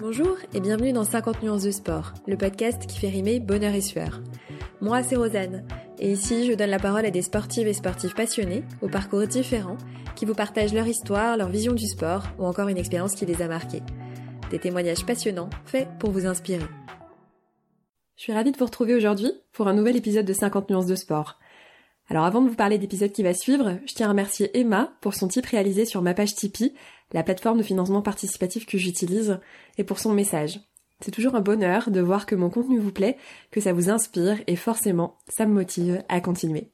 Bonjour et bienvenue dans 50 nuances de sport, le podcast qui fait rimer bonheur et sueur. Moi, c'est Rosanne, et ici, je donne la parole à des sportives et sportifs passionnés, aux parcours différents, qui vous partagent leur histoire, leur vision du sport, ou encore une expérience qui les a marqués. Des témoignages passionnants, faits pour vous inspirer. Je suis ravie de vous retrouver aujourd'hui pour un nouvel épisode de 50 nuances de sport. Alors avant de vous parler d'épisode qui va suivre, je tiens à remercier Emma pour son tip réalisé sur ma page Tipeee, la plateforme de financement participatif que j'utilise, et pour son message. C'est toujours un bonheur de voir que mon contenu vous plaît, que ça vous inspire, et forcément, ça me motive à continuer.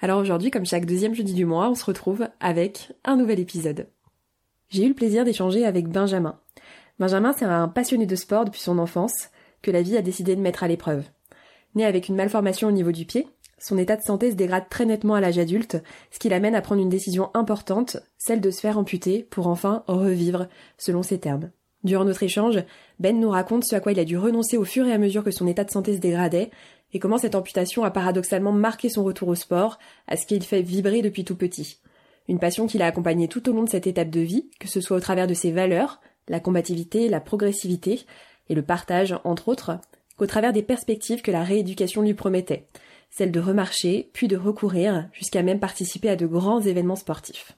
Alors aujourd'hui, comme chaque deuxième jeudi du mois, on se retrouve avec un nouvel épisode. J'ai eu le plaisir d'échanger avec Benjamin. Benjamin, c'est un passionné de sport depuis son enfance, que la vie a décidé de mettre à l'épreuve. Né avec une malformation au niveau du pied, son état de santé se dégrade très nettement à l'âge adulte, ce qui l'amène à prendre une décision importante, celle de se faire amputer pour enfin revivre, selon ses termes. Durant notre échange, Ben nous raconte ce à quoi il a dû renoncer au fur et à mesure que son état de santé se dégradait, et comment cette amputation a paradoxalement marqué son retour au sport, à ce qu'il fait vibrer depuis tout petit. Une passion qui l'a accompagné tout au long de cette étape de vie, que ce soit au travers de ses valeurs, la combativité, la progressivité, et le partage, entre autres, qu'au travers des perspectives que la rééducation lui promettait, celle de remarcher, puis de recourir, jusqu'à même participer à de grands événements sportifs.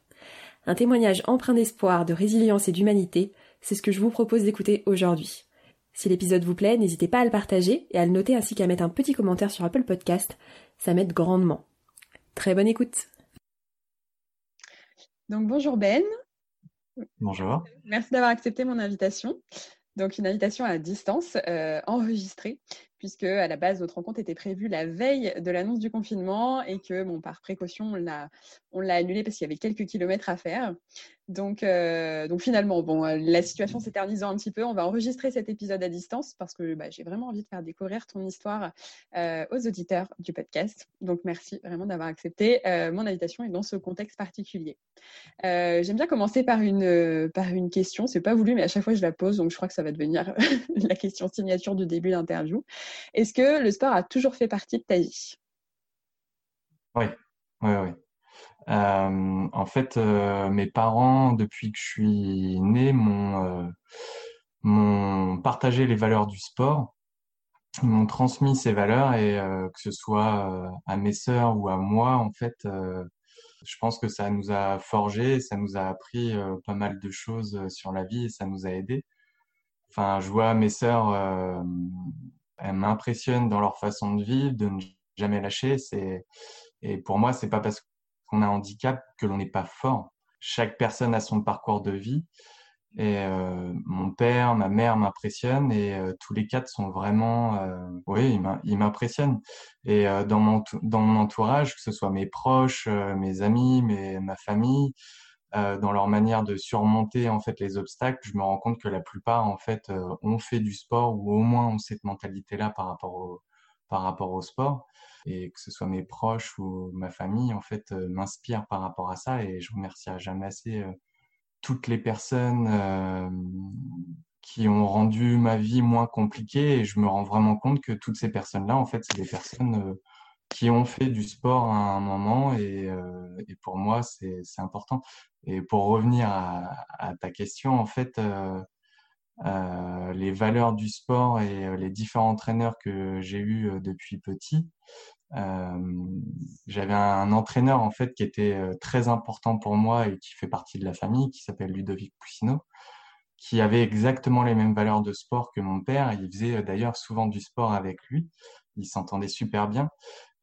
Un témoignage empreint d'espoir, de résilience et d'humanité, c'est ce que je vous propose d'écouter aujourd'hui. Si l'épisode vous plaît, n'hésitez pas à le partager et à le noter ainsi qu'à mettre un petit commentaire sur Apple Podcast, ça m'aide grandement. Très bonne écoute. Donc bonjour Ben. Bonjour. Merci d'avoir accepté mon invitation. Donc une invitation à distance, euh, enregistrée, puisque à la base notre rencontre était prévue la veille de l'annonce du confinement et que par précaution on l'a on l'a annulé parce qu'il y avait quelques kilomètres à faire. Donc, euh, donc finalement, bon, euh, la situation s'éternisant un petit peu, on va enregistrer cet épisode à distance parce que bah, j'ai vraiment envie de faire découvrir ton histoire euh, aux auditeurs du podcast. Donc merci vraiment d'avoir accepté mon invitation et dans ce contexte particulier. J'aime bien commencer par une, par une question, c'est pas voulu, mais à chaque fois je la pose, donc je crois que ça va devenir la question signature du début d'interview. Est-ce que le sport a toujours fait partie de ta vie? Oui, oui, oui. Euh, en fait, euh, mes parents, depuis que je suis né, m'ont euh, partagé les valeurs du sport. M'ont transmis ces valeurs et que ce soit à mes sœurs ou à moi, en fait, je pense que ça nous a forgé, ça nous a appris pas mal de choses sur la vie et ça nous a aidés. Enfin, je vois mes sœurs, elles m'impressionnent dans leur façon de vivre, de ne jamais lâcher. Et pour moi, c'est pas parce qu'on a un handicap que l'on n'est pas fort. Chaque personne a son parcours de vie. Et euh, mon père, ma mère m'impressionnent et euh, tous les quatre sont vraiment, euh, oui, ils m'impressionnent. Et dans mon entourage, que ce soit mes proches, mes amis, ma famille, dans leur manière de surmonter en fait les obstacles, je me rends compte que la plupart en fait ont fait du sport ou au moins ont cette mentalité-là par rapport au par rapport au sport et que ce soit mes proches ou ma famille, en fait, euh, m'inspirent par rapport à ça. Et je remercierai jamais assez euh, toutes les personnes euh, qui ont rendu ma vie moins compliquée. Et je me rends vraiment compte que toutes ces personnes-là, en fait, c'est des personnes qui ont fait du sport à un moment. Et, et pour moi, c'est important. Et pour revenir à, à, ta question, en fait, euh, les valeurs du sport et euh, les différents entraîneurs que j'ai eus euh, depuis petit. J'avais un entraîneur en fait qui était très important pour moi et qui fait partie de la famille, qui s'appelle Ludovic Poussineau, qui avait exactement les mêmes valeurs de sport que mon père. Il faisait d'ailleurs souvent du sport avec lui. Il s'entendait super bien.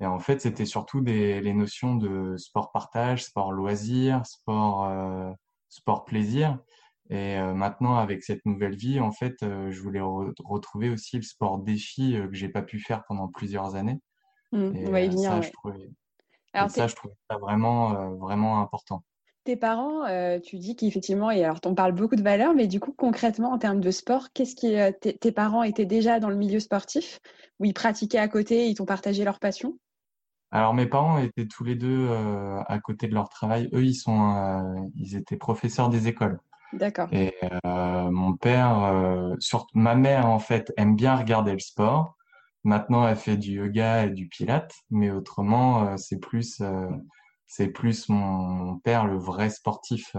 Et en fait, c'était surtout des, les notions de sport partage, sport loisir, sport, sport plaisir. Et euh, maintenant, avec cette nouvelle vie, en fait, euh, je voulais retrouver aussi le sport défi euh, que j'ai pas pu faire pendant plusieurs années. Mmh, et on va y venir, ça, je trouvais, alors, ça, je trouvais ça vraiment, vraiment important. Tes parents, tu dis qu'effectivement, et alors on parle beaucoup de valeurs, mais du coup, concrètement, en termes de sport, qu'est-ce qui, tes parents étaient déjà dans le milieu sportif, où ils pratiquaient à côté, ils t'ont partagé leur passion? Alors mes parents étaient tous les deux à côté de leur travail. Eux, ils sont, ils étaient professeurs des écoles. D'accord. Et euh, mon père, euh, ma mère en fait, aime bien regarder le sport. Maintenant, elle fait du yoga et du pilate, mais autrement, euh, c'est plus, c'est plus mon, père, le vrai sportif,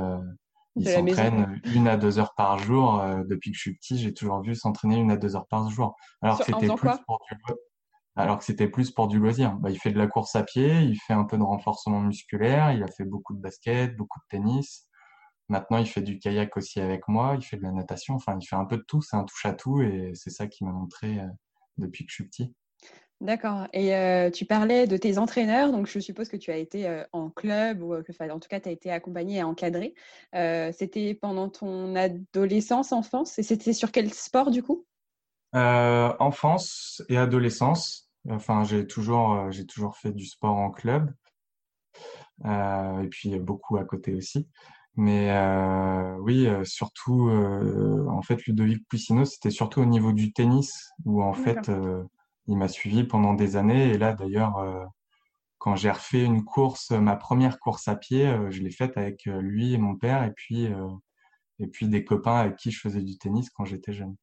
il s'entraîne une à deux heures par jour. depuis que je suis petit, j'ai toujours vu s'entraîner une à deux heures par jour. Alors que c'était plus pour du alors que c'était plus pour du loisir. Bah, il fait de la course à pied, il fait un peu de renforcement musculaire, il a fait beaucoup de basket, beaucoup de tennis. Maintenant, il fait du kayak aussi avec moi, il fait de la natation, enfin, il fait un peu de tout, c'est un touche à tout et c'est ça qui m'a montré depuis que je suis petit. D'accord. Et tu parlais de tes entraîneurs, donc je suppose que tu as été en club ou que, en tout cas, tu as été accompagné et encadré. c'était pendant ton adolescence, enfance, et c'était sur quel sport du coup? Enfance et adolescence. Enfin, j'ai toujours, j'ai toujours fait du sport en club, et puis beaucoup à côté aussi. Mais oui, surtout, en fait, Ludovic Puissino, c'était surtout au niveau du tennis, où en fait, il m'a suivi pendant des années. Et là, d'ailleurs, euh, quand j'ai refait une course, ma première course à pied, euh, je l'ai faite avec euh, lui et mon père, et puis, et puis des copains avec qui je faisais du tennis quand j'étais jeune.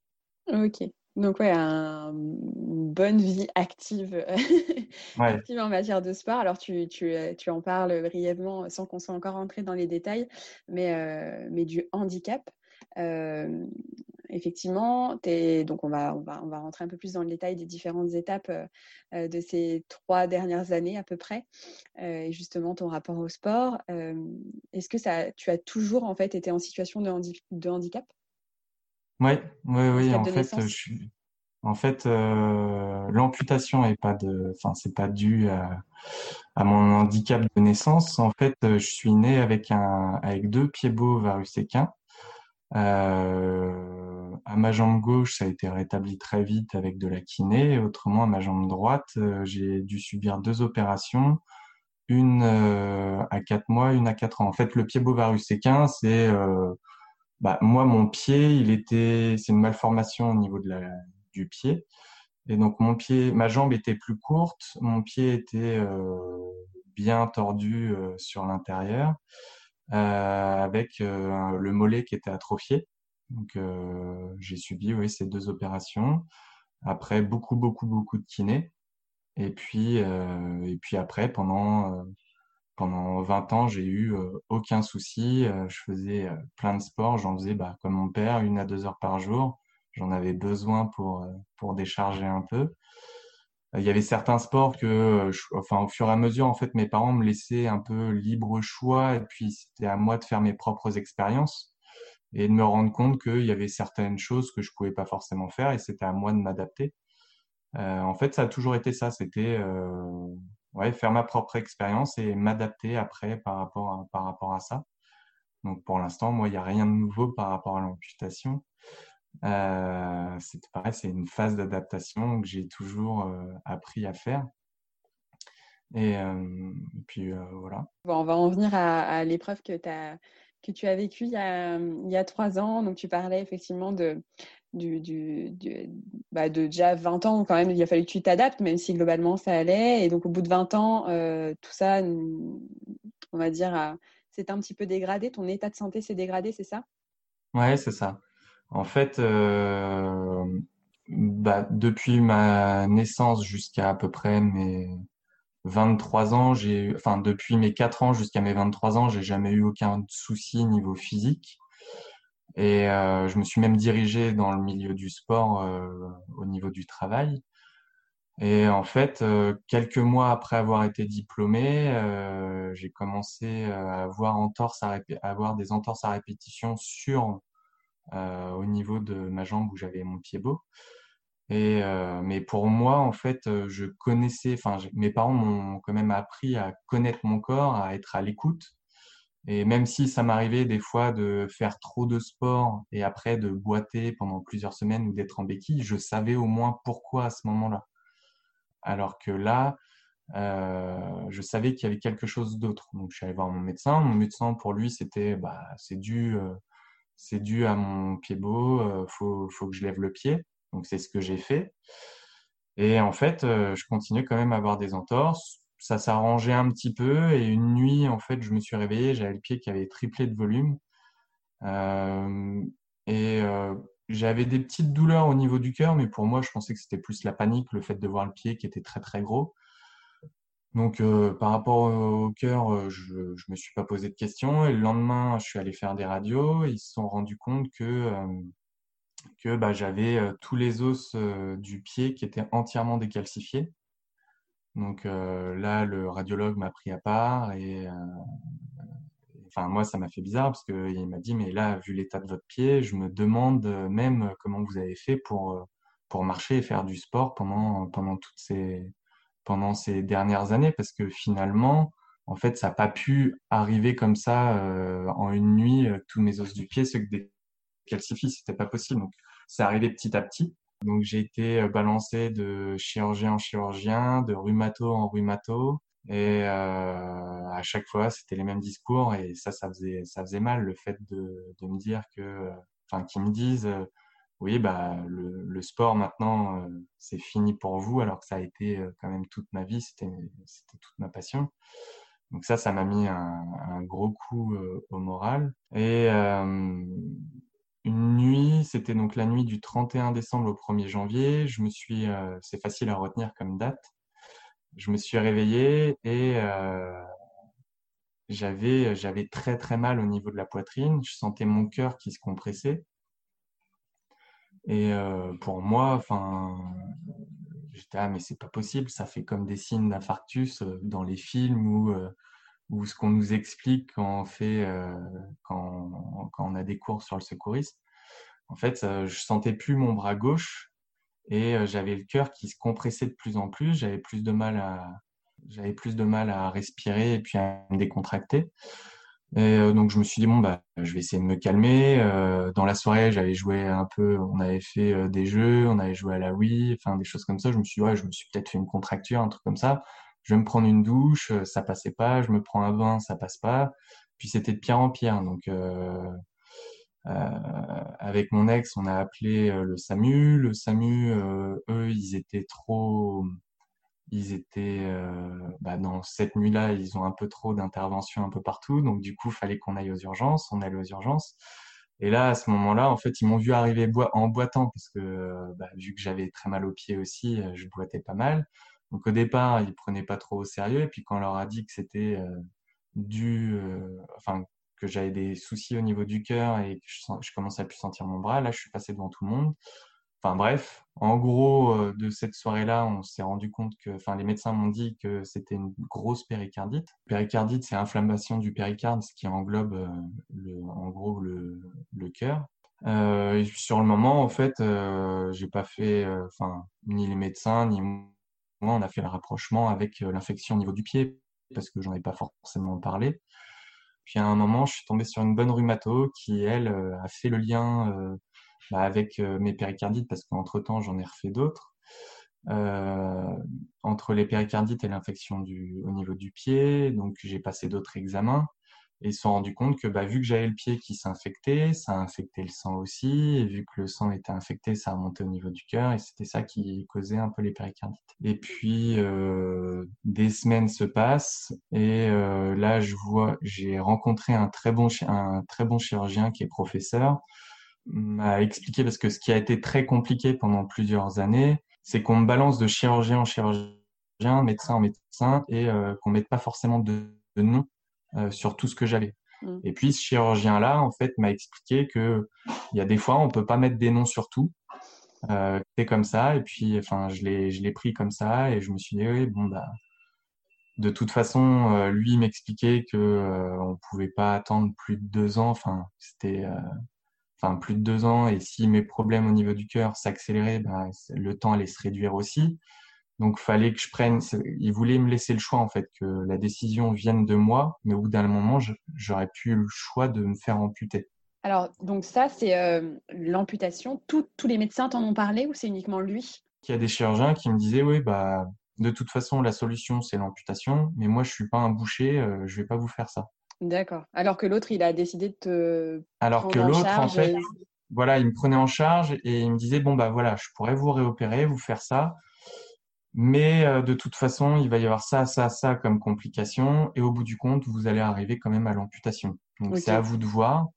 Ok. Donc, ouais, une bonne vie active, active en matière de sport. Alors, tu, tu, tu, en parles brièvement sans qu'on soit encore entré dans les détails, mais, mais du handicap effectivement, donc on va, on, va, on va rentrer un peu plus dans le détail des différentes étapes euh, euh, de ces trois dernières années à peu près, euh, et justement ton rapport au sport. Est-ce que ça, tu as toujours en fait été en situation de, de handicap? Oui, oui, oui. En fait, en fait, l'amputation est pas de, enfin, c'est pas dû à, à, mon handicap de naissance. En fait, je suis né avec un, avec deux pieds beaux varus équins. Euh, à ma jambe gauche, ça a été rétabli très vite avec de la kiné. Autrement, à ma jambe droite, euh, j'ai dû subir deux opérations, une euh, à quatre mois, une à quatre ans. En fait, le pied bovarus équin, c'est bah, moi mon pied, il était, c'est une malformation au niveau de la, du pied. Et donc mon pied, ma jambe était plus courte, mon pied était bien tordu sur l'intérieur. Euh, avec euh, le mollet qui était atrophié. Donc euh, j'ai subi oui, ces deux opérations. Après beaucoup, beaucoup, beaucoup de kiné. Et puis, et puis après, pendant, pendant 20 ans, j'ai eu aucun souci. je faisais plein de sports. J'en faisais bah, comme mon père, une à deux heures par jour. J'en avais besoin pour, pour décharger un peu il y avait certains sports que, euh, enfin, au fur et à mesure, en fait, mes parents me laissaient un peu libre choix et puis c'était à moi de faire mes propres expériences et de me rendre compte qu'il y avait certaines choses que je pouvais pas forcément faire et c'était à moi de m'adapter. Euh, en fait, ça a toujours été ça. C'était euh, ouais, faire ma propre expérience et m'adapter après par rapport à, ça. Donc pour l'instant, moi, il n'y a rien de nouveau par rapport à l'amputation. Euh, c'est pareil, c'est une phase d'adaptation que j'ai toujours euh, appris à faire. Et, euh, puis voilà. On va en venir à, l'épreuve que, que tu as vécue il il y a trois ans. Donc tu parlais effectivement de, du, du, bah de déjà 20 ans quand même il a fallu que tu t'adaptes, même si globalement ça allait. Et donc au bout de 20 ans, tout ça, on va dire, c'est un petit peu dégradé. Ton état de santé s'est dégradé, c'est ça? Ouais, c'est ça. En fait, euh, bah, depuis ma naissance jusqu'à à peu près mes 23 ans, j'ai, enfin, depuis mes 4 ans jusqu'à mes 23 ans, j'ai jamais eu aucun souci niveau physique. Et euh, je me suis même dirigé dans le milieu du sport euh, au niveau du travail. Et en fait, quelques mois après avoir été diplômé, j'ai commencé à avoir, à, avoir des entorses à répétition sur euh, au niveau de ma jambe où j'avais mon pied beau. Et, euh, mais pour moi, en fait, euh, je connaissais, enfin, mes parents m'ont quand même appris à connaître mon corps, à être à l'écoute. Et même si ça m'arrivait des fois de faire trop de sport et après de boiter pendant plusieurs semaines ou d'être en béquille, je savais au moins pourquoi à ce moment-là. Alors que là, euh, je savais qu'il y avait quelque chose d'autre. Donc je suis allé voir mon médecin. Mon médecin, pour lui, c'était, bah, c'est dû c'est dû à mon pied beau, euh, faut, faut, que je lève le pied. Donc c'est ce que j'ai fait. Et en fait, euh, je continuais quand même à avoir des entorses. Ça s'arrangeait un petit peu et une nuit, en fait, je me suis réveillé, j'avais le pied qui avait triplé de volume. Euh, et j'avais des petites douleurs au niveau du cœur, mais pour moi, je pensais que c'était plus la panique, le fait de voir le pied qui était très très gros. Donc, euh, par rapport au cœur, je ne me suis pas posé de questions. Et le lendemain, je suis allé faire des radios. Ils se sont rendus compte que, que bah, j'avais tous les os du pied qui étaient entièrement décalcifiés. Donc là, le radiologue m'a pris à part et enfin moi ça m'a fait bizarre parce qu'il m'a dit mais là vu l'état de votre pied je me demande même comment vous avez fait pour marcher et faire du sport pendant pendant toutes ces dernières années parce que finalement en fait ça n'a pas pu arriver comme ça euh, en une nuit euh, tous mes os du pied se calcifient c'était pas possible. Donc c'est arrivé petit à petit donc j'ai été euh, balancé de chirurgien en chirurgien de rhumato en rhumato et euh, à chaque fois, c'était les mêmes discours et ça, ça faisait, ça faisait mal le fait de, de me dire que, enfin, qu'ils me disent, euh, oui, bah, le, sport maintenant, euh, c'est fini pour vous, alors que ça a été euh, quand même toute ma vie, c'était, c'était toute ma passion. Donc ça, ça m'a mis un, un, gros coup au moral. Et une nuit, c'était donc la nuit du 31 décembre au 1er janvier. Je me suis, c'est facile à retenir comme date je me suis réveillé et euh, j'avais très très mal au niveau de la poitrine. Je sentais mon cœur qui se compressait. Et euh, pour moi, enfin, j'étais ah mais c'est pas possible. Ça fait comme des signes d'infarctus euh, dans les films ou ou ce qu'on nous explique quand on fait quand, quand on a des cours sur le secourisme. En fait, je sentais plus mon bras gauche et euh, j'avais le cœur qui se compressait de plus en plus, j'avais plus de mal à j'avais plus de mal à respirer et puis à me décontracter. Et euh, donc je me suis dit bon bah je vais essayer de me calmer. Euh, dans la soirée j'avais joué un peu, on avait fait des jeux, on avait joué à la Wii, enfin des choses comme ça. Je me suis dit ouais je me suis peut-être fait une contracture, un truc comme ça. Je vais me prendre une douche, ça passait pas. Je me prends un bain, ça passe pas. Puis c'était de pire en pire. Donc euh, avec mon ex, on a appelé euh, le SAMU. Le SAMU, euh, eux, ils étaient trop, ils étaient bah, dans cette nuit-là, ils ont un peu trop d'interventions un peu partout. Donc du coup, il fallait qu'on aille aux urgences. On allait aux urgences. Et là, à ce moment-là, en fait, ils m'ont vu arriver en boitant parce que bah, vu que j'avais très mal aux pieds aussi, je boitais pas mal. Donc au départ, ils prenaient pas trop au sérieux. Et puis quand on leur a dit que c'était dû, enfin que j'avais des soucis au niveau du cœur et que je, commençais à plus sentir mon bras. Là, je suis passé devant tout le monde. Enfin bref, en gros, euh, de cette soirée-là, on s'est rendu compte que, enfin, les médecins m'ont dit que c'était une grosse péricardite. Péricardite, c'est inflammation du péricarde, ce qui englobe, euh, en gros, le, cœur. Euh, et sur le moment, en fait, euh, j'ai pas fait, euh, enfin, ni les médecins, ni moi, on a fait le rapprochement avec l'infection au niveau du pied parce que j'en ai pas forcément parlé. Puis à un moment, je suis tombé sur une bonne rhumato qui, elle, euh, a fait le lien euh, bah, avec euh, mes péricardites parce qu'entre-temps, j'en ai refait d'autres. entre les péricardites et l'infection au niveau du pied. Donc, j'ai passé d'autres examens. Et ils se sont rendus compte que bah, vu que j'avais le pied qui s'infectait, ça a infecté le sang aussi. Et vu que le sang était infecté, ça a remonté au niveau du cœur. Et c'était ça qui causait un peu les péricardites. Et puis, euh, des semaines se passent. Et euh, là, je vois, j'ai rencontré un très, bon, un très bon chirurgien qui est professeur m'a expliqué parce que ce qui a été très compliqué pendant plusieurs années, c'est qu'on me balance de chirurgien en chirurgien, médecin en médecin, et euh, qu'on mette pas forcément de, de nom euh, sur tout ce que j'avais. Mm. Et puis ce chirurgien-là, en fait, m'a expliqué que il y a des fois, on peut pas mettre des noms sur tout. Euh, c'est comme ça. Et puis, enfin, je l'ai, je l'ai pris comme ça, et je me suis dit, oui, bon, bah, de toute façon, euh, lui m'expliquait que euh, on pouvait pas attendre plus de deux ans. Enfin, c'était, euh, enfin, plus de deux ans. Et si mes problèmes au niveau du cœur s'accéléraient, bah, le temps allait se réduire aussi. Donc, fallait que je prenne. Il voulait me laisser le choix en fait que la décision vienne de moi, mais au bout d'un moment, j'aurais pu le choix de me faire amputer. Alors, donc ça, c'est euh, l'amputation. tous les médecins t'en ont parlé ou c'est uniquement lui? Il y a des chirurgiens qui me disaient, oui, bah, de toute façon, la solution, c'est l'amputation, mais moi, je suis pas un boucher, euh, je vais pas vous faire ça. D'accord. Alors que l'autre, il a décidé de te. Alors que l'autre, en, fait, voilà, il me prenait en charge et il me disait, bon, bah voilà, je pourrais vous réopérer, vous faire ça. Mais euh, de toute façon, il va y avoir ça, ça, ça comme complication. Et au bout du compte, vous allez arriver quand même à l'amputation. Donc c'est à vous de voir.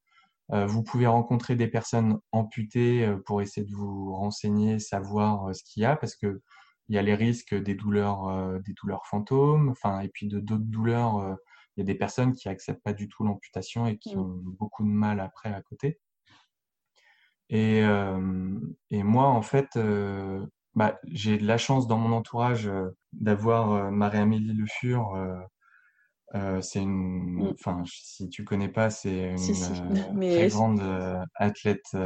Euh, vous pouvez rencontrer des personnes amputées euh, pour essayer de vous renseigner, savoir ce qu'il y a, parce que il y a les risques des douleurs, des douleurs fantômes, enfin, et puis de d'autres douleurs. il y a des personnes qui acceptent pas du tout l'amputation et qui mmh. ont beaucoup de mal après à côté. Et, et moi, en fait, bah, j'ai de la chance dans mon entourage d'avoir Marie-Amélie Le Fur. c'est une, mmh. enfin, si tu connais pas, c'est une très grande athlète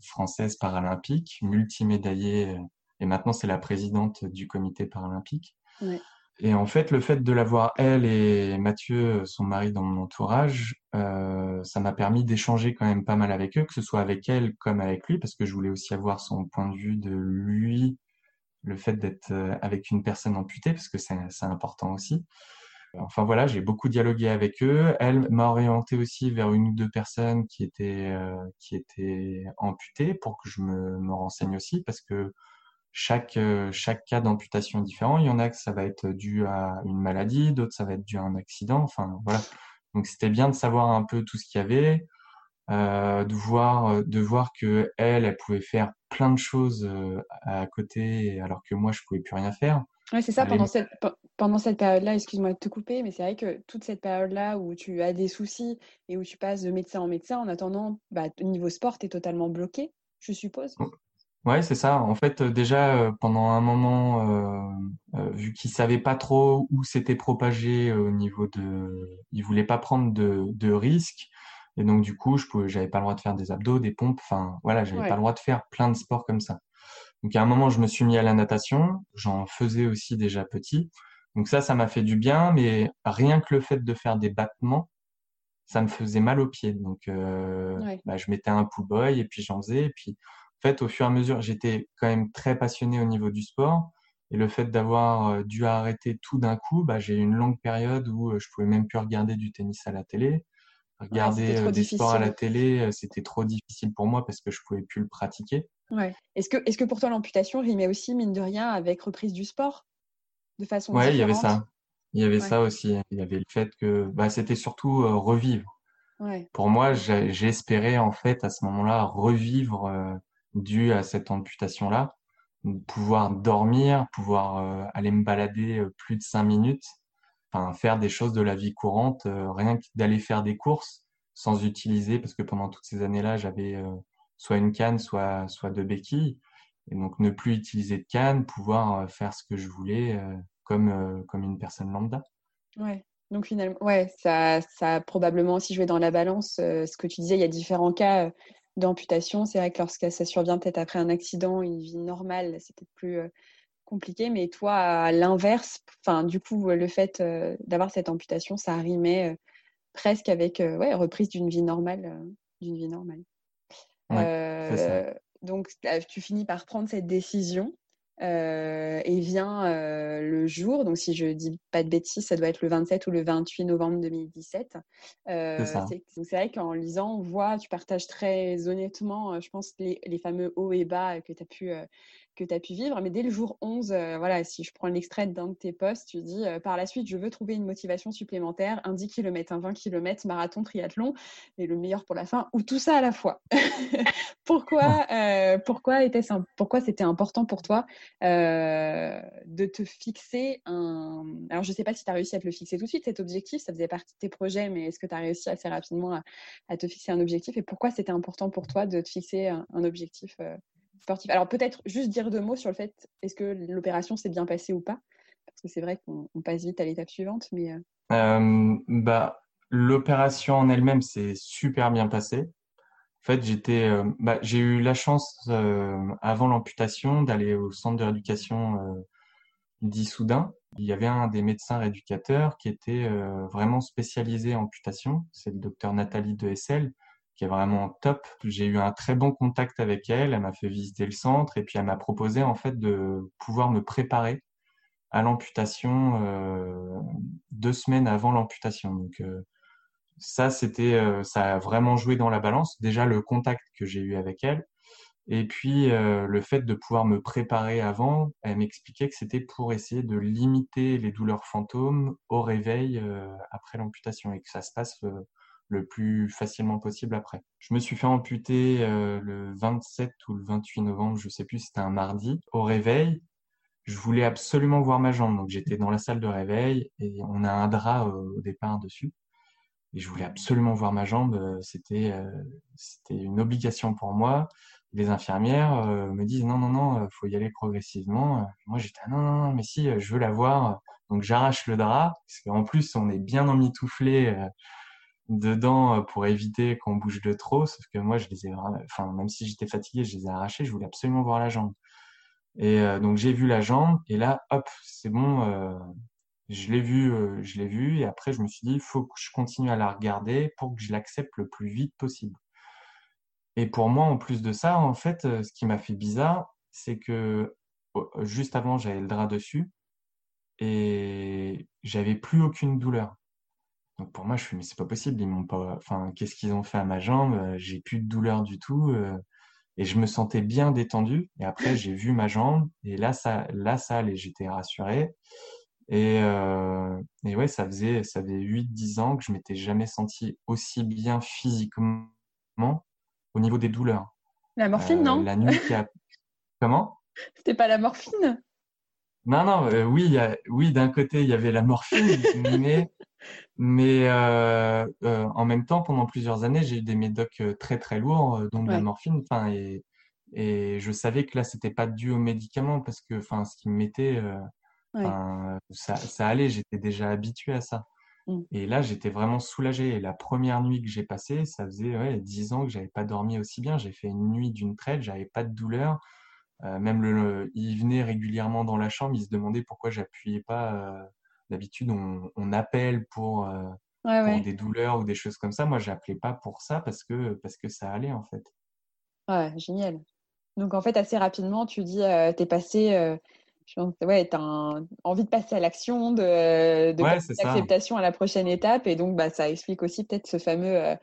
française paralympique, multimédaillée, et maintenant c'est la présidente du comité paralympique. Et en fait, le fait de l'avoir elle et Mathieu, son mari, dans mon entourage, euh, ça m'a permis d'échanger quand même pas mal avec eux, que ce soit avec elle comme avec lui, parce que je voulais aussi avoir son point de vue de lui, le fait d'être euh, avec une personne amputée, parce que c'est important aussi. Enfin voilà, j'ai beaucoup dialogué avec eux. Elle m'a orienté aussi vers une ou deux personnes qui étaient euh, qui étaient amputées pour que je me, renseigne aussi, parce que chaque, euh, chaque cas d'amputation est différent. Il y en a que ça va être dû à une maladie, d'autres ça va être dû à un accident. Enfin, voilà. Donc, c'était bien de savoir un peu tout ce qu'il y avait, euh, de voir, euh, de voir que elle, elle pouvait faire plein de choses euh, à côté, alors que moi, je pouvais plus rien faire. Oui, c'est ça, pendant cette, pendant cette période-là, excuse-moi de te couper, mais c'est vrai que toute cette période-là où tu as des soucis et où tu passes de médecin en médecin, en attendant, bah, au niveau sport, tu es totalement bloqué, je suppose. Ouais, c'est ça. En fait, déjà, euh, pendant un moment, euh, vu qu'ils savaient pas trop où c'était propagé au niveau de... Ils voulaient pas prendre de, de risques. Et donc, du coup, je pouvais, j'avais pas le droit de faire des abdos, des pompes. Enfin, voilà, j'avais pas le droit de faire plein de sports comme ça. Donc, à un moment, je me suis mis à la natation. J'en faisais aussi déjà petit. Donc ça, ça m'a fait du bien, mais rien que le fait de faire des battements, ça me faisait mal aux pieds. Donc, bah, je mettais un pull boy et puis j'en faisais. Et puis, fait, au fur et à mesure, j'étais quand même très passionné au niveau du sport. Et le fait d'avoir euh, dû arrêter tout d'un coup, bah, j'ai eu une longue période où euh, je pouvais même plus regarder du tennis à la télé. Regarder euh, des sports à la télé, c'était trop difficile pour moi parce que je pouvais plus le pratiquer. Ouais. Est-ce que, est que pour toi l'amputation rimait aussi, mine de rien, avec reprise du sport de façon Ouais, il y avait ça. Il y avait ça aussi. Il y avait le fait que bah, c'était surtout revivre. Ouais. Pour moi, j'espérais en fait à ce moment-là revivre dû à cette amputation-là. Pouvoir dormir, pouvoir euh, aller me balader euh, plus de cinq minutes, faire des choses de la vie courante, euh, rien que d'aller faire des courses sans utiliser, parce que pendant toutes ces années-là, j'avais soit une canne, soit, soit deux béquilles. Et donc ne plus utiliser de canne, pouvoir faire ce que je voulais comme, comme une personne lambda. Ouais. Donc finalement, ouais, ça, ça a probablement aussi joué dans la balance. ce que tu disais, il y a différents cas d'amputation. C'est vrai que lorsque ça survient peut-être après un accident, une vie normale, c'est peut-être plus euh, compliqué. Mais toi, à l'inverse, enfin, du coup, le fait euh, d'avoir cette amputation, ça arrimait euh, presque avec ouais, reprise d'une vie normale, d'une vie normale. donc, tu finis par prendre cette décision. et vient le jour, donc si je dis pas de bêtises, ça doit être le 27 ou le 28 novembre 2017. c'est vrai qu'en lisant, on voit, tu partages très honnêtement, je pense, les, les fameux hauts et bas que tu as pu que tu as pu vivre. Mais dès le jour 11, euh, voilà, si je prends l'extrait d'un de tes posts, tu dis euh, par la suite, je veux trouver une motivation supplémentaire, un 10 km, un 20 km, marathon, triathlon, et le meilleur pour la fin, ou tout ça à la fois. pourquoi euh, pourquoi était pourquoi c'était important pour toi de te fixer un. Alors, je ne sais pas si tu as réussi à te le fixer tout de suite, cet objectif, ça faisait partie de tes projets, mais est-ce que tu as réussi assez rapidement à, te fixer un objectif et pourquoi c'était important pour toi de te fixer un objectif alors peut-être juste dire deux mots sur le fait, est-ce que l'opération s'est bien passée ou pas? Parce que c'est vrai qu'on passe vite à l'étape suivante. mais euh. Euh, bah, L'opération en elle-même s'est super bien passée. En fait, euh, bah, j'ai eu la chance avant l'amputation d'aller au centre de rééducation d'Issoudun. Il y avait un des médecins rééducateurs qui était vraiment spécialisé en amputation. C'est le docteur Nathalie de Hessel qui est vraiment top. J'ai eu un très bon contact avec elle. Elle m'a fait visiter le centre et puis elle m'a proposé en fait de pouvoir me préparer à l'amputation euh, deux semaines avant l'amputation. Donc euh, ça, c'était, euh, ça a vraiment joué dans la balance. Déjà le contact que j'ai eu avec elle. Et puis le fait de pouvoir me préparer avant, elle m'expliquait que c'était pour essayer de limiter les douleurs fantômes au réveil après l'amputation et que ça se passe le plus facilement possible après. Je me suis fait amputer euh, le 27 ou le 28 novembre, je sais plus, c'était un mardi, au réveil. je voulais absolument voir ma jambe. Donc j'étais dans la salle de réveil et on a un drap au départ dessus. Et je voulais absolument voir ma jambe. C'était c'était une obligation pour moi. Les infirmières me disent non non non, faut y aller progressivement. Moi j'étais ah, non non mais si, je veux la voir. Donc j'arrache le drap parce qu'en plus on est bien emmitouflé dedans pour éviter qu'on bouge de trop. Sauf que moi je les ai, enfin même si j'étais fatigué, je les ai arrachés. Je voulais absolument voir la jambe. Et euh, donc j'ai vu la jambe et là, hop, c'est bon, euh, je l'ai vu, euh, je l'ai vu et après je me suis dit, il faut que je continue à la regarder pour que je l'accepte le plus vite possible. Et pour moi, en plus de ça, en fait, ce qui m'a fait bizarre, c'est que juste avant, j'avais le drap dessus et j'avais plus aucune douleur. Donc pour moi, je me suis mais c'est pas possible, ils m'ont pas, enfin, qu'est-ce qu'ils ont fait à ma jambe J'ai plus de douleur du tout. Et je me sentais bien détendu. Et après, j'ai vu ma jambe. Et là, ça, là, ça allait. J'étais rassuré. Et, euh, et ouais, ça faisait, ça faisait 8-10 ans que je m'étais jamais senti aussi bien physiquement au niveau des douleurs. La morphine, non euh, La nuit qui a... Comment? C'était pas la morphine? Non, non, euh, oui, oui d'un côté, il y avait la morphine, mais mais euh, euh, en même temps, pendant plusieurs années, j'ai eu des médocs euh, très très lourds, dont de la morphine. Enfin, et, et je savais que là, c'était pas dû aux médicaments parce que, enfin, ce qu'ils me mettaient, euh, ça, ça allait. J'étais déjà habitué à ça. Mmh. Et là, j'étais vraiment soulagé. Et la première nuit que j'ai passée, ça faisait ouais, 10 ans que j'avais pas dormi aussi bien. J'ai fait une nuit d'une traite, j'avais pas de douleur. Même le, il venait régulièrement dans la chambre, il se demandait pourquoi j'appuyais pas D'habitude, on, appelle pour, euh, des douleurs ou des choses comme ça. Moi, je n'appelais pas pour ça parce que, parce que ça allait en fait. Ouais, génial. Donc en fait, assez rapidement, tu dis, euh, tu es passé, euh, ouais, tu as envie de passer à l'action, de, de l'acceptation à la prochaine étape. Et donc, bah, ça explique aussi peut-être ce fameux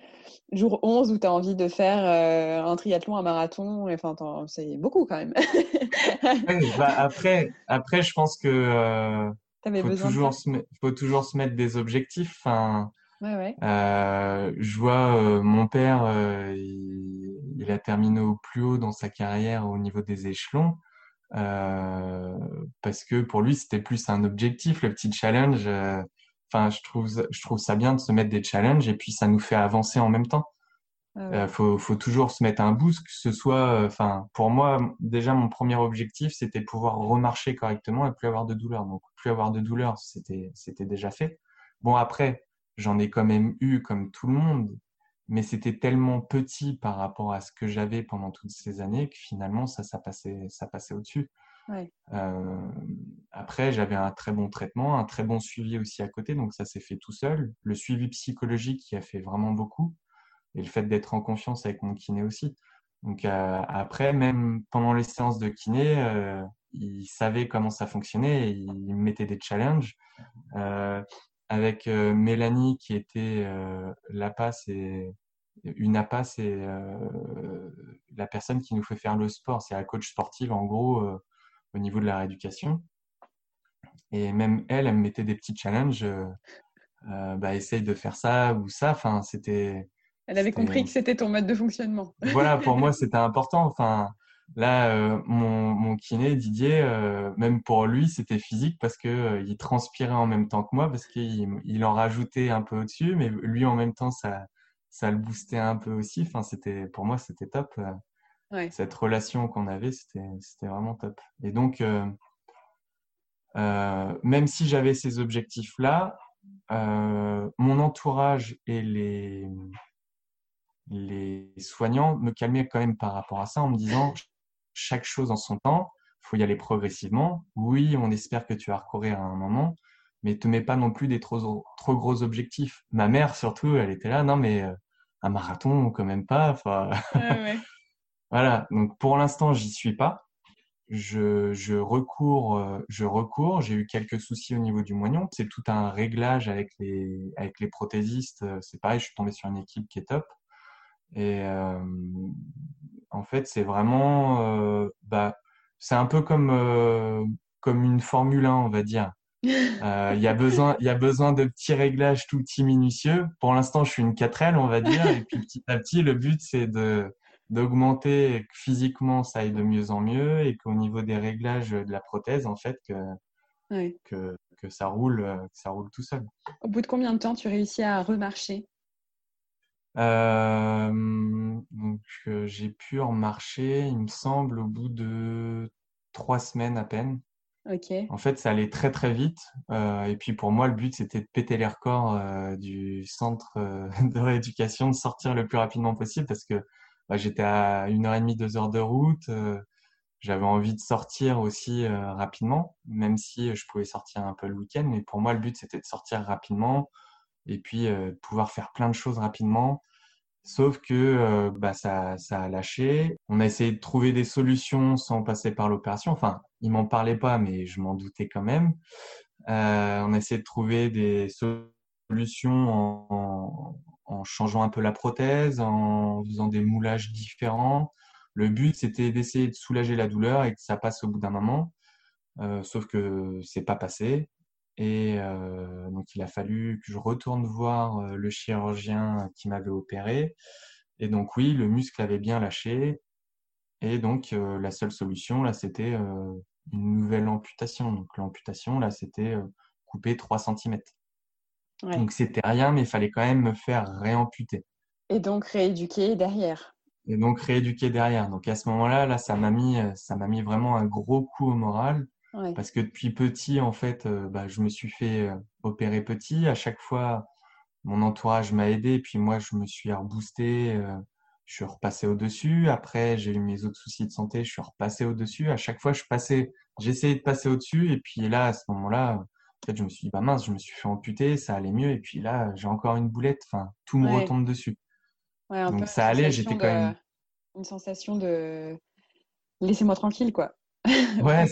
jour 11 où tu as envie de faire un triathlon, un marathon. Enfin, c'est beaucoup quand même. bah, après, après, je pense que faut toujours, se, faut toujours se mettre des objectifs. Enfin, euh, je vois euh, mon père, euh, il, a terminé au plus haut dans sa carrière au niveau des échelons. parce que pour lui, c'était plus un objectif, le petit challenge. Enfin, je trouve, je trouve ça bien de se mettre des challenges et puis ça nous fait avancer en même temps. Il ah faut, faut, toujours se mettre un boost, que ce soit, enfin, pour moi, déjà mon premier objectif, c'était pouvoir remarcher correctement et plus avoir de douleur. Donc, plus avoir de douleur, c'était, c'était déjà fait. Bon, après, j'en ai quand même eu comme tout le monde, mais c'était tellement petit par rapport à ce que j'avais pendant toutes ces années que finalement, ça, ça passait, ça passait au-dessus. Ouais. Euh, après, j'avais un très bon traitement, un très bon suivi aussi à côté, donc ça s'est fait tout seul. Le suivi psychologique qui a fait vraiment beaucoup et le fait d'être en confiance avec mon kiné aussi. Donc euh, après, même pendant les séances de kiné, euh, il savait comment ça fonctionnait et il mettait des challenges. Euh, avec euh, Mélanie qui était euh, l'APA, c'est une APA, c'est la personne qui nous fait faire le sport, c'est la coach sportive en gros au niveau de la rééducation. Et même elle, elle me mettait des petits challenges. bah, essaye de faire ça ou ça. Enfin, c'était elle avait compris que c'était ton mode de fonctionnement. voilà, pour moi, c'était important. Enfin, là, euh, mon, mon, kiné, Didier, euh, même pour lui, c'était physique parce que euh, il transpirait en même temps que moi, parce qu'il il en rajoutait un peu au-dessus, mais lui, en même temps, ça, ça le boostait un peu aussi. Enfin, c'était, pour moi, c'était top. Cette relation qu'on avait, c'était, c'était vraiment top. Et donc, même si j'avais ces objectifs-là, mon entourage et les les soignants me calmaient quand même par rapport à ça en me disant chaque chose en son temps, faut y aller progressivement. Oui, on espère que tu vas recourir à un moment, mais te mets pas non plus des trop, trop gros objectifs. Ma mère, surtout, elle était là, non, mais euh, un marathon, quand même pas. voilà, donc pour l'instant, j'y suis pas. Je, je recours, euh, je recours. J'ai eu quelques soucis au niveau du moignon. C'est tout un réglage avec les, avec les prothésistes. C'est pareil, je suis tombé sur une équipe qui est top. Et en fait, c'est vraiment, bah, c'est un peu comme comme une Formule 1, on va dire. Il y a besoin, il y a besoin de petits réglages tout petits minutieux. Pour l'instant, je suis une 4L, on va dire, et puis petit à petit, le but c'est de d'augmenter et que physiquement ça aille de mieux en mieux et qu'au niveau des réglages de la prothèse, en fait, que, que, que, ça roule, que ça roule tout seul. Au bout de combien de temps tu réussis à remarcher? Donc, j'ai pu remarcher, il me semble, au bout de trois semaines à peine. En fait, ça allait très très vite. Euh, et puis pour moi, le but, c'était de péter les records euh, du centre euh, de rééducation, de sortir le plus rapidement possible parce que bah, j'étais à une heure et demie, deux heures de route. J'avais envie de sortir aussi rapidement, même si je pouvais sortir un peu le week-end. Mais pour moi, le but, c'était de sortir rapidement et puis pouvoir faire plein de choses rapidement. Sauf que bah, ça, a lâché. On a essayé de trouver des solutions sans passer par l'opération. Enfin, il m'en parlait pas, mais je m'en doutais quand même. On a essayé de trouver des solutions en, changeant un peu la prothèse, en faisant des moulages différents. Le but, c'était d'essayer de soulager la douleur et que ça passe au bout d'un moment. Sauf que c'est pas passé. Et euh, donc, il a fallu que je retourne voir euh, le chirurgien qui m'avait opéré. Et donc, oui, le muscle avait bien lâché. Et donc, euh, la seule solution, là, c'était une nouvelle amputation. Donc, l'amputation, là, c'était couper 3 cm. Donc, c'était rien, mais il fallait quand même me faire réamputer. Et donc, rééduquer derrière. Et donc, rééduquer derrière. Donc, à ce moment-là, là, ça m'a mis, ça m'a mis vraiment un gros coup au moral. Parce que depuis petit, en fait, euh, bah, je me suis fait euh, opérer petit. À chaque fois, mon entourage m'a aidé. Puis moi, je me suis reboosté. Euh, je suis repassé au-dessus. Après, j'ai eu mes autres soucis de santé. Je suis repassé au-dessus. À chaque fois, je passais, j'essayais de passer au-dessus. Et puis là, à ce moment-là, en fait, je me suis dit, bah mince, je me suis fait amputer. Ça allait mieux. Et puis là, j'ai encore une boulette. Enfin, tout me retombe dessus. Donc ça allait. J'étais quand même. Une sensation de laissez-moi tranquille, quoi. Ouais,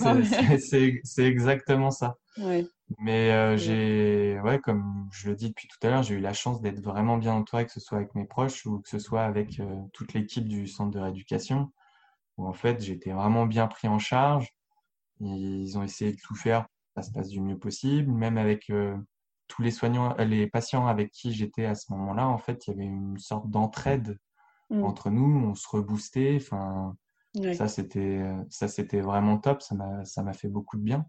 c'est exactement ça. Mais euh, j'ai, ouais, comme je le dis depuis tout à l'heure, j'ai eu la chance d'être vraiment bien entouré, que ce soit avec mes proches ou que ce soit avec euh, toute l'équipe du centre de rééducation, où en fait j'étais vraiment bien pris en charge. Ils ont essayé de tout faire pour que ça se passe du mieux possible, même avec euh, tous les soignants, les patients avec qui j'étais à ce moment-là, en fait, il y avait une sorte d'entraide mmh. entre nous, on se reboostait, enfin ça, c'était, ça, c'était vraiment top. Ça m'a, ça m'a fait beaucoup de bien.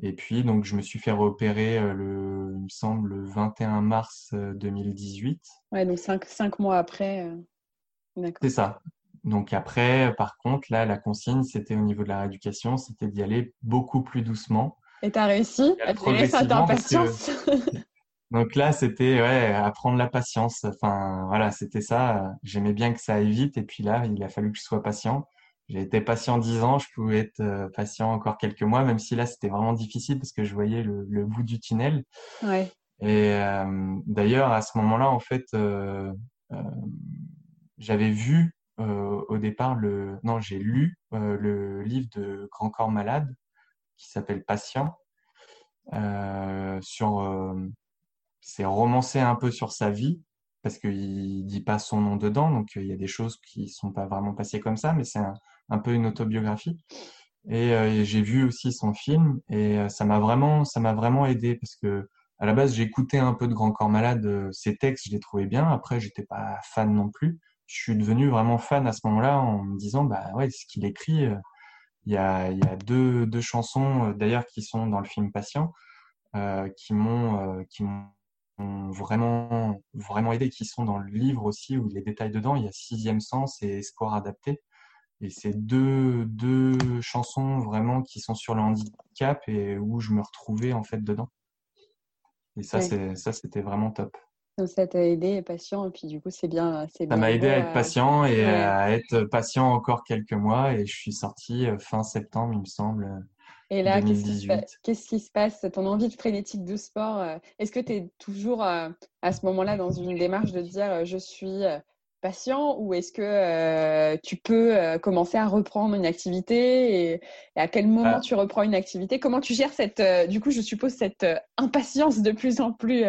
Et puis, donc, je me suis fait repérer, euh, le, il me semble, le 21 mars 2018. Euh, ouais, donc cinq, cinq mois après. Euh, C'est ça. Donc après, par contre, là, la consigne, c'était au niveau de la rééducation, c'était d'y aller beaucoup plus doucement. Et tu as réussi à gérer cette impatience Donc là, c'était ouais, apprendre la patience. Enfin, voilà, c'était ça. J'aimais bien que ça aille vite. Et puis là, il a fallu que je sois patient. J'ai été patient dix ans, je pouvais être euh, patient encore quelques mois, même si là, c'était vraiment difficile parce que je voyais le, le bout du tunnel. Ouais. Et euh, d'ailleurs, à ce moment-là, en fait, euh, euh j'avais vu au départ le, non, j'ai lu le livre de Grand Corps Malade qui s'appelle Patient sur c'est romancé un peu sur sa vie parce qu'il dit pas son nom dedans, donc il y a des choses qui sont pas vraiment passées comme ça, mais c'est un, peu une autobiographie. Et euh, j'ai vu aussi son film et euh, ça m'a vraiment, ça m'a vraiment aidé parce que à la base j'écoutais un peu de Grand Corps Malade, euh, ses textes je les trouvais bien. Après j'étais pas fan non plus. Je suis devenu vraiment fan à ce moment-là en me disant bah ouais ce qu'il écrit. il y a, il y a deux, deux chansons d'ailleurs qui sont dans le film Patient qui m'ont qui m'ont vraiment, vraiment aidé, qui sont dans le livre aussi, où les détails dedans. Il y a Sixième Sens et Espoir adapté. Et c'est deux, deux chansons vraiment qui sont sur le handicap et où je me retrouvais en fait dedans. Et ça, c'était vraiment top. Donc ça t'a aidé, et patient, et puis du coup, c'est bien. Ça m'a aidé à être patient et à être patient encore quelques mois. Et je suis sorti euh, fin septembre, il me semble, et là, qu'est-ce qui, se passe? Ton envie de frénétique de sport, euh, est-ce que tu es toujours euh, à ce moment-là dans une démarche de dire euh, je suis patient ou est-ce que tu peux commencer à reprendre une activité et, à quel moment ah. tu reprends une activité? Comment tu gères cette, du coup, je suppose, cette impatience de plus en plus,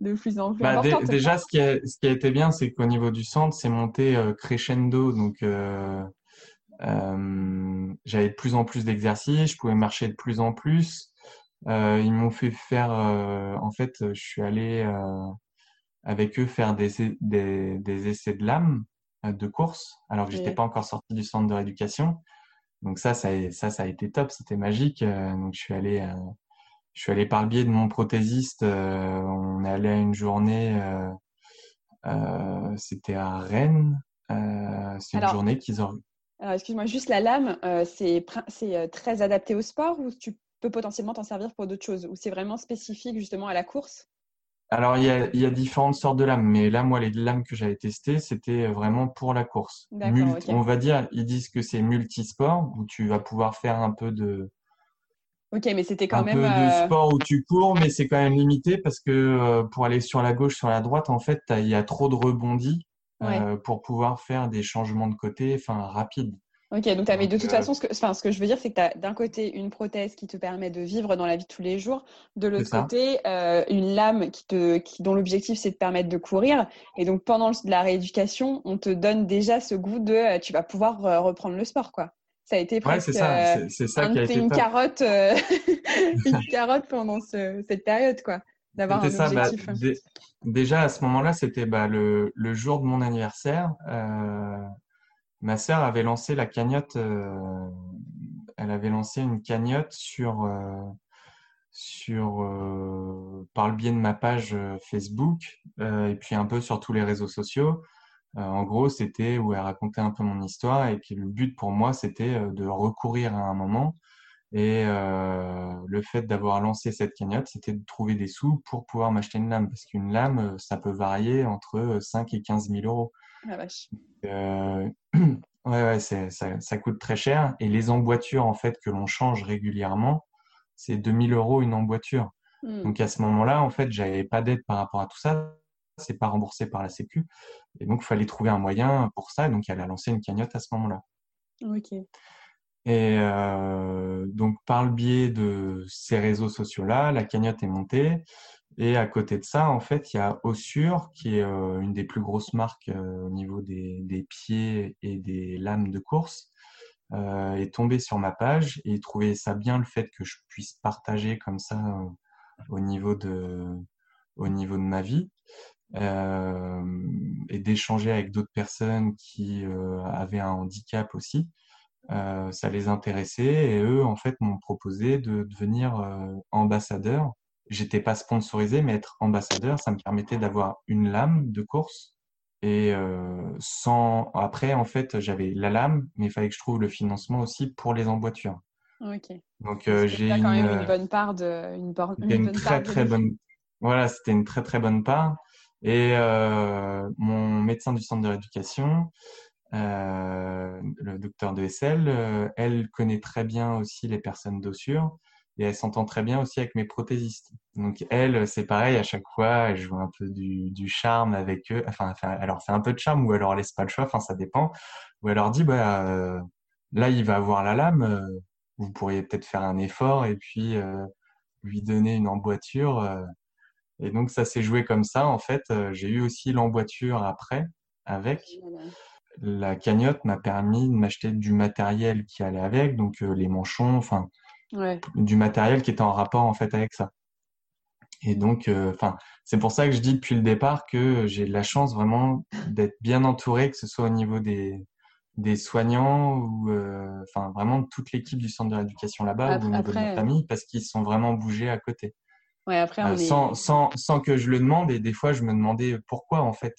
de plus en plus bah, importante Déjà, ce qui, a, ce qui a été bien, c'est qu'au niveau du centre, c'est monté crescendo. Donc, euh, j'avais de plus en plus d'exercices, je pouvais marcher de plus en plus. Euh, ils m'ont fait faire, euh, en fait, je suis allé avec eux faire des, des, des essais de lame. de course, alors que j'étais pas encore sorti du centre de rééducation. Donc ça, ça, ça, ça a été top, c'était magique. donc je suis allé, je suis allé par le biais de mon prothésiste. on est allé à une journée, c'était à Rennes. c'est une journée qu'ils ont. Alors excuse-moi, juste la lame, c'est très adapté au sport ou tu peux potentiellement t'en servir pour d'autres choses? Ou c'est vraiment spécifique justement à la course? Alors, il y, a, il y, a, différentes sortes de lames, mais là, moi, les lames que j'avais testées, c'était vraiment pour la course. On va dire, ils disent que c'est multisport, où tu vas pouvoir faire un peu de. Ok, mais c'était quand un même. peu de euh, sport où tu cours, mais c'est quand même limité parce que euh, pour aller sur la gauche, sur la droite, en fait, il y a trop de rebondis euh, pour pouvoir faire des changements de côté, enfin, rapides. Ok, donc, mais de toute euh, façon, ce que, enfin, ce que je veux dire, c'est que tu as d'un côté une prothèse qui te permet de vivre dans la vie de tous les jours, de l'autre côté, euh, une lame qui te, qui, dont l'objectif c'est de permettre de courir. Et donc pendant la rééducation, on te donne déjà ce goût de euh, tu vas pouvoir reprendre le sport. quoi. Ça a été presque ouais, ça. C'est, ça qui a été une, carotte, une carotte pendant cette période. quoi d'avoir un ça, bah, objectif. déjà à ce moment-là, c'était bah, le, le, jour de mon anniversaire. Ma sœur avait lancé la cagnotte, euh, elle avait lancé une cagnotte sur, euh, sur euh, par le biais de ma page Facebook et puis un peu sur tous les réseaux sociaux. en gros, c'était où elle racontait un peu mon histoire et que le but pour moi, c'était de recourir à un moment. Et le fait d'avoir lancé cette cagnotte, c'était de trouver des sous pour pouvoir m'acheter une lame. Parce qu'une lame, ça peut varier entre 5 et 15 000 euros. Ah, vache. Euh, ouais, ouais ça, ça, coûte très cher. Et les emboîtures, en fait, que l'on change régulièrement, c'est 2000 euros une emboîture. Hmm. Donc à ce moment-là, en fait, j'avais pas d'aide par rapport à tout ça. C'est pas remboursé par la Sécu. Et donc, il fallait trouver un moyen pour ça. Donc, elle a lancé une cagnotte à ce moment-là. Ok. Et euh, donc, par le biais de ces réseaux sociaux-là, la cagnotte est montée. Et à côté de ça, en fait, il y a Ossure, qui est euh, une des plus grosses marques euh, au niveau des, des, pieds et des lames de course, euh, est tombé sur ma page et trouvait ça bien le fait que je puisse partager comme ça au niveau de au niveau de ma vie et d'échanger avec d'autres personnes qui avaient un handicap aussi. ça les intéressait et eux, en fait, m'ont proposé de devenir ambassadeur j'étais pas sponsorisé, mais être ambassadeur, ça me permettait d'avoir une lame de course. Et euh, sans après, en fait, j'avais la lame, mais il fallait que je trouve le financement aussi pour les emboîtures. Ok. Donc euh, j'ai quand même une bonne part de une, une, très très bonne. Voilà, c'était une très très bonne part. Et euh, mon médecin du centre de rééducation, euh, le docteur de SL, euh, elle connaît très bien aussi les personnes d'ossure et elle s'entend très bien aussi avec mes prothésistes. Donc elle, c'est pareil, à chaque fois, elle joue un peu du, du charme avec eux. Enfin, elle leur fait un peu de charme ou elle leur laisse pas le choix, enfin ça dépend. Ou elle leur dit, bah, euh, là il va avoir la lame, euh, vous pourriez peut-être faire un effort et puis euh, lui donner une emboîture. et donc ça s'est joué comme ça. En fait, j'ai eu aussi l'emboîture après avec. La cagnotte m'a permis de m'acheter du matériel qui allait avec, donc les manchons, enfin du matériel qui était en rapport en fait avec ça. Et donc, euh, enfin, c'est pour ça que je dis depuis le départ que j'ai la chance vraiment d'être bien entouré, que ce soit au niveau des, des soignants ou euh, enfin vraiment toute l'équipe du centre de rééducation là-bas ou au niveau de ma famille parce qu'ils sont vraiment bougés à côté. Ouais, après, euh, sans, sans, sans, que je le demande et des fois je me demandais pourquoi en fait.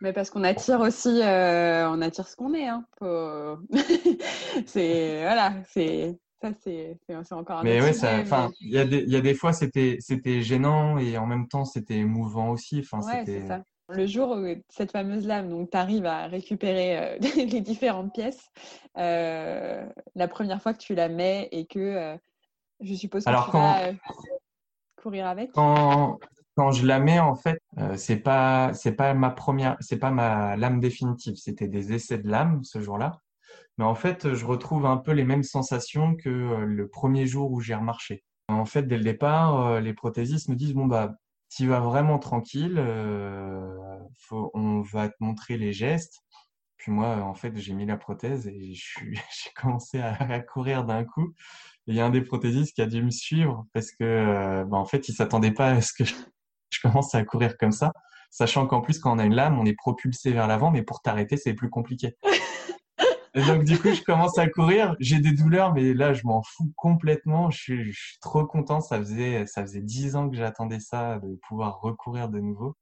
Mais parce qu'on attire aussi, on attire ce qu'on est. Hein. c'est voilà, c'est ça, c'est encore un Mais oui, enfin, il y, a des, y a des fois, c'était gênant et en même temps, c'était émouvant aussi. Enfin, ouais, c'est ça. Le jour où cette fameuse lame, donc tu arrives à récupérer euh, les différentes pièces, euh, la première fois que tu la mets et que euh, je suppose que Alors, tu quand, vas courir avec. Quand, quand je la mets, en fait, c'est pas c'est pas ma première, c'est pas ma lame définitive. C'était des essais de lame ce jour-là. Mais en fait, je retrouve un peu les mêmes sensations que euh, le premier jour où j'ai remarché. En fait, dès le départ, euh, les prothésistes me disent bon bah tu vas vraiment tranquille, euh, faut, on va te montrer les gestes. Puis moi, en fait, j'ai mis la prothèse et j'ai commencé à, courir d'un coup. Il y a un des prothésistes qui a dû me suivre parce que, bah, en fait, il s'attendait pas à ce que je, je commence à courir comme ça sachant qu'en plus, quand on a une lame, on est propulsé vers l'avant, mais pour t'arrêter, c'est plus compliqué. Donc, du coup, je commence à courir. J'ai des douleurs, mais là, je m'en fous complètement. Je suis, trop content. Ça faisait, ça faisait dix ans que j'attendais ça, de pouvoir recourir de nouveau.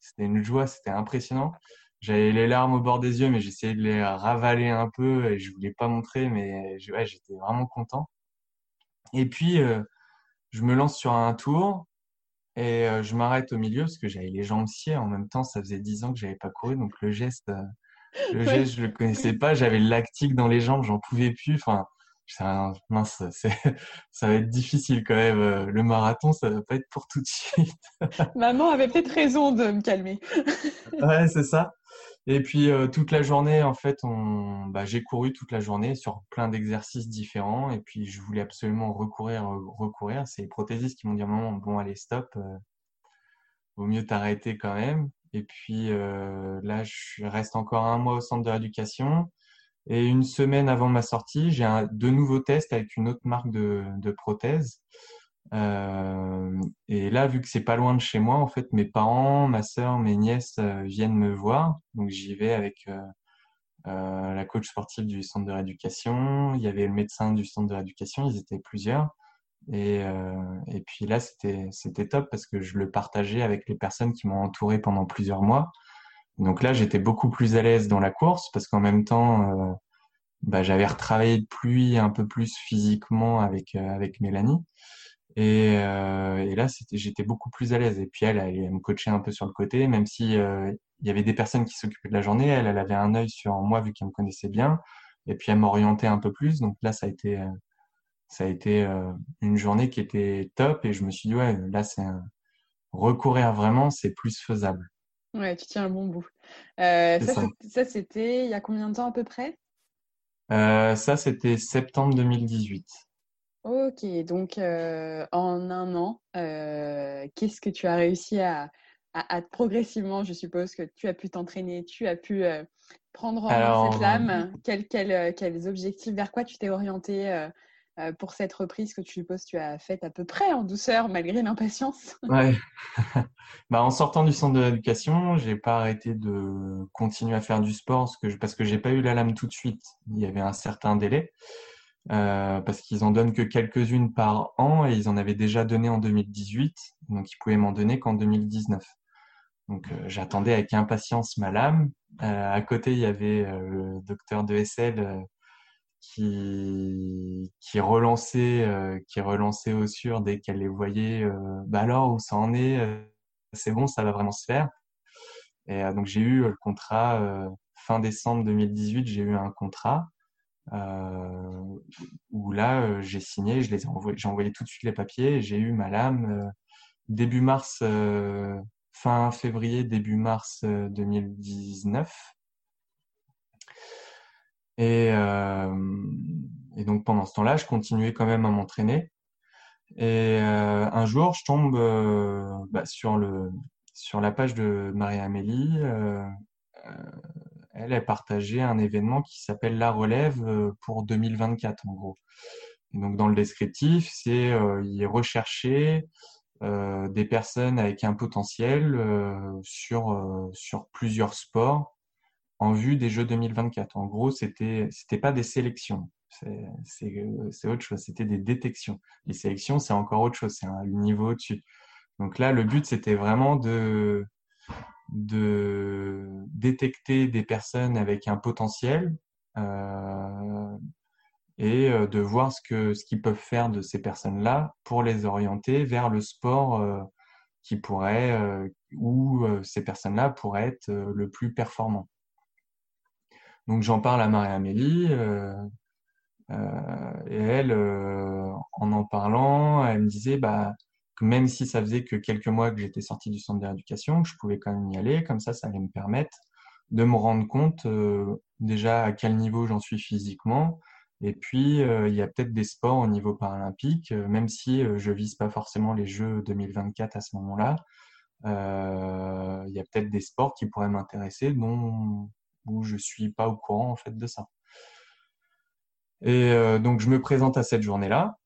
C'était une joie, c'était impressionnant. J'avais les larmes au bord des yeux, mais j'essayais de les ravaler un peu et je voulais pas montrer, mais ouais, j'étais vraiment content. Et puis, euh, je me lance sur un tour et euh, je m'arrête au milieu parce que j'avais les jambes sciées. En même temps, ça faisait dix ans que j'avais pas couru, donc le geste, euh, le geste, je le connaissais pas. J'avais le lactique dans les jambes, j'en pouvais plus. Enfin, mince, ça va être difficile quand même. Le marathon, ça va pas être pour tout de suite. Maman avait peut-être raison de me calmer. ouais, c'est ça. Et puis euh, toute la journée, en fait, on, bah, j'ai couru toute la journée sur plein d'exercices différents. Et puis je voulais absolument recourir, recourir. C'est les prothésistes qui m'ont dit moment, bon allez stop, euh, vaut mieux t'arrêter quand même. Et puis euh, là, je reste encore un mois au centre de rééducation. Et une semaine avant ma sortie, j'ai un, de nouveaux tests avec une autre marque de, prothèses. Euh, et là, vu que c'est pas loin de chez moi, en fait, mes parents, ma sœur, mes nièces euh, viennent me voir. Donc j'y vais avec la coach sportive du centre de rééducation. Il y avait le médecin du centre de rééducation. Ils étaient plusieurs. Et, et puis là, c'était top parce que je le partageais avec les personnes qui m'ont entouré pendant plusieurs mois. Donc là, j'étais beaucoup plus à l'aise dans la course parce qu'en même temps, bah, j'avais retravaillé de pluie un peu plus physiquement avec avec Mélanie. Et, euh, et là, j'étais beaucoup plus à l'aise. Et puis elle, elle, me coachait un peu sur le côté, même si euh, il y avait des personnes qui s'occupaient de la journée. Elle, elle avait un œil sur moi vu qu'elle me connaissait bien. Et puis elle m'orientait un peu plus. Donc là, ça a été, euh, ça a été euh, une journée qui était top. Et je me suis dit ouais, là, c'est un... recourir vraiment, c'est plus faisable. Ouais, tu tiens un bon bout. Euh, ça, ça. c'était il y a combien de temps à peu près? Ça, c'était septembre 2018. Ok, donc euh, en un an, euh, qu'est-ce que tu as réussi à, à, à, progressivement, je suppose que tu as pu t'entraîner, tu as pu euh, prendre en cette lame? Quels quel, quels objectifs, vers quoi tu t'es orienté euh, pour cette reprise que tu supposes tu as faite à peu près en douceur malgré l'impatience Ouais. bah, en sortant du centre de l'éducation, j'ai pas arrêté de continuer à faire du sport parce que, parce que j'ai pas eu la lame tout de suite. Il y avait un certain délai. Euh, parce qu'ils en donnent que quelques-unes par an et ils en avaient déjà donné en 2018, donc ils pouvaient m'en donner qu'en 2019. Donc euh, j'attendais avec impatience ma lame. Euh, à côté, il y avait euh, le docteur de SL euh, qui qui relançait qui relançait au sûr dès qu'elle les voyait. bah alors où ça en est C'est bon, ça va vraiment se faire. Et donc j'ai eu le contrat fin décembre 2018. J'ai eu un contrat euh, où là, euh, j'ai signé, je les ai envoyé, j'ai envoyé tout de suite les papiers, j'ai eu ma lame euh, début mars, fin février, début mars 2019. Et, et, donc pendant ce temps-là, je continuais quand même à m'entraîner. Et un jour, je tombe bah, sur, le, sur la page de Marie-Amélie elle, a partagé un événement qui s'appelle La Relève euh, pour 2024, en gros. Et donc, dans le descriptif, c'est euh, rechercher euh, des personnes avec un potentiel euh, sur, euh, sur plusieurs sports en vue des Jeux 2024. En gros, c'était c'était pas des sélections, c'est autre chose, c'était des détections. Les sélections, c'est encore autre chose, c'est un niveau au-dessus. Donc là, le but, c'était vraiment de de détecter des personnes avec un potentiel euh, et euh, de voir ce que ce qu'ils peuvent faire de ces personnes-là pour les orienter vers le sport euh, qui pourrait euh, où euh, ces personnes-là pourraient être euh, le plus performants. Donc j'en parle à Marie-Amélie et elle, en en parlant, elle me disait bah même si ça faisait que quelques mois que j'étais sorti du centre d'éducation, je pouvais quand même y aller. Comme ça, ça allait me permettre de me rendre compte euh, déjà à quel niveau j'en suis physiquement. Et puis, euh, il y a peut-être des sports au niveau paralympique, euh, même si euh, je vise pas forcément les Jeux 2024 à ce moment-là. Euh, il y a peut-être des sports qui pourraient m'intéresser, dont où je suis pas au courant en fait de ça. Et donc, je me présente à cette journée-là.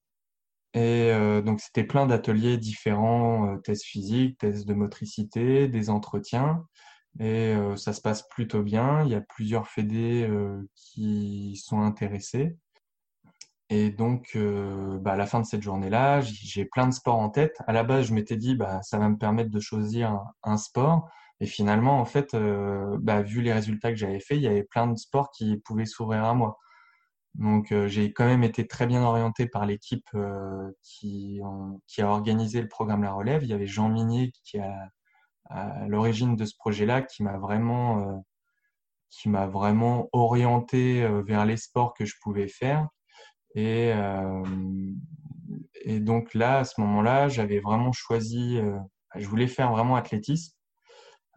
Et donc, c'était plein d'ateliers différents, tests physiques, tests de motricité, des entretiens. Et ça se passe plutôt bien. Il y a plusieurs fédés qui sont intéressés. Et donc, bah, à la fin de cette journée-là, j'ai plein de sports en tête. À la base, je m'étais dit, bah, ça va me permettre de choisir un, sport. Et finalement, en fait, bah, vu les résultats que j'avais faits, il y avait plein de sports qui pouvaient s'ouvrir à moi. Donc, j'ai quand même été très bien orienté par l'équipe qui, qui, a organisé le programme La Relève. Il y avait Jean Minier qui est à, l'origine de ce projet-là, qui m'a vraiment, qui m'a vraiment orienté vers les sports que je pouvais faire. Et donc là, à ce moment-là, j'avais vraiment choisi, je voulais faire vraiment athlétisme,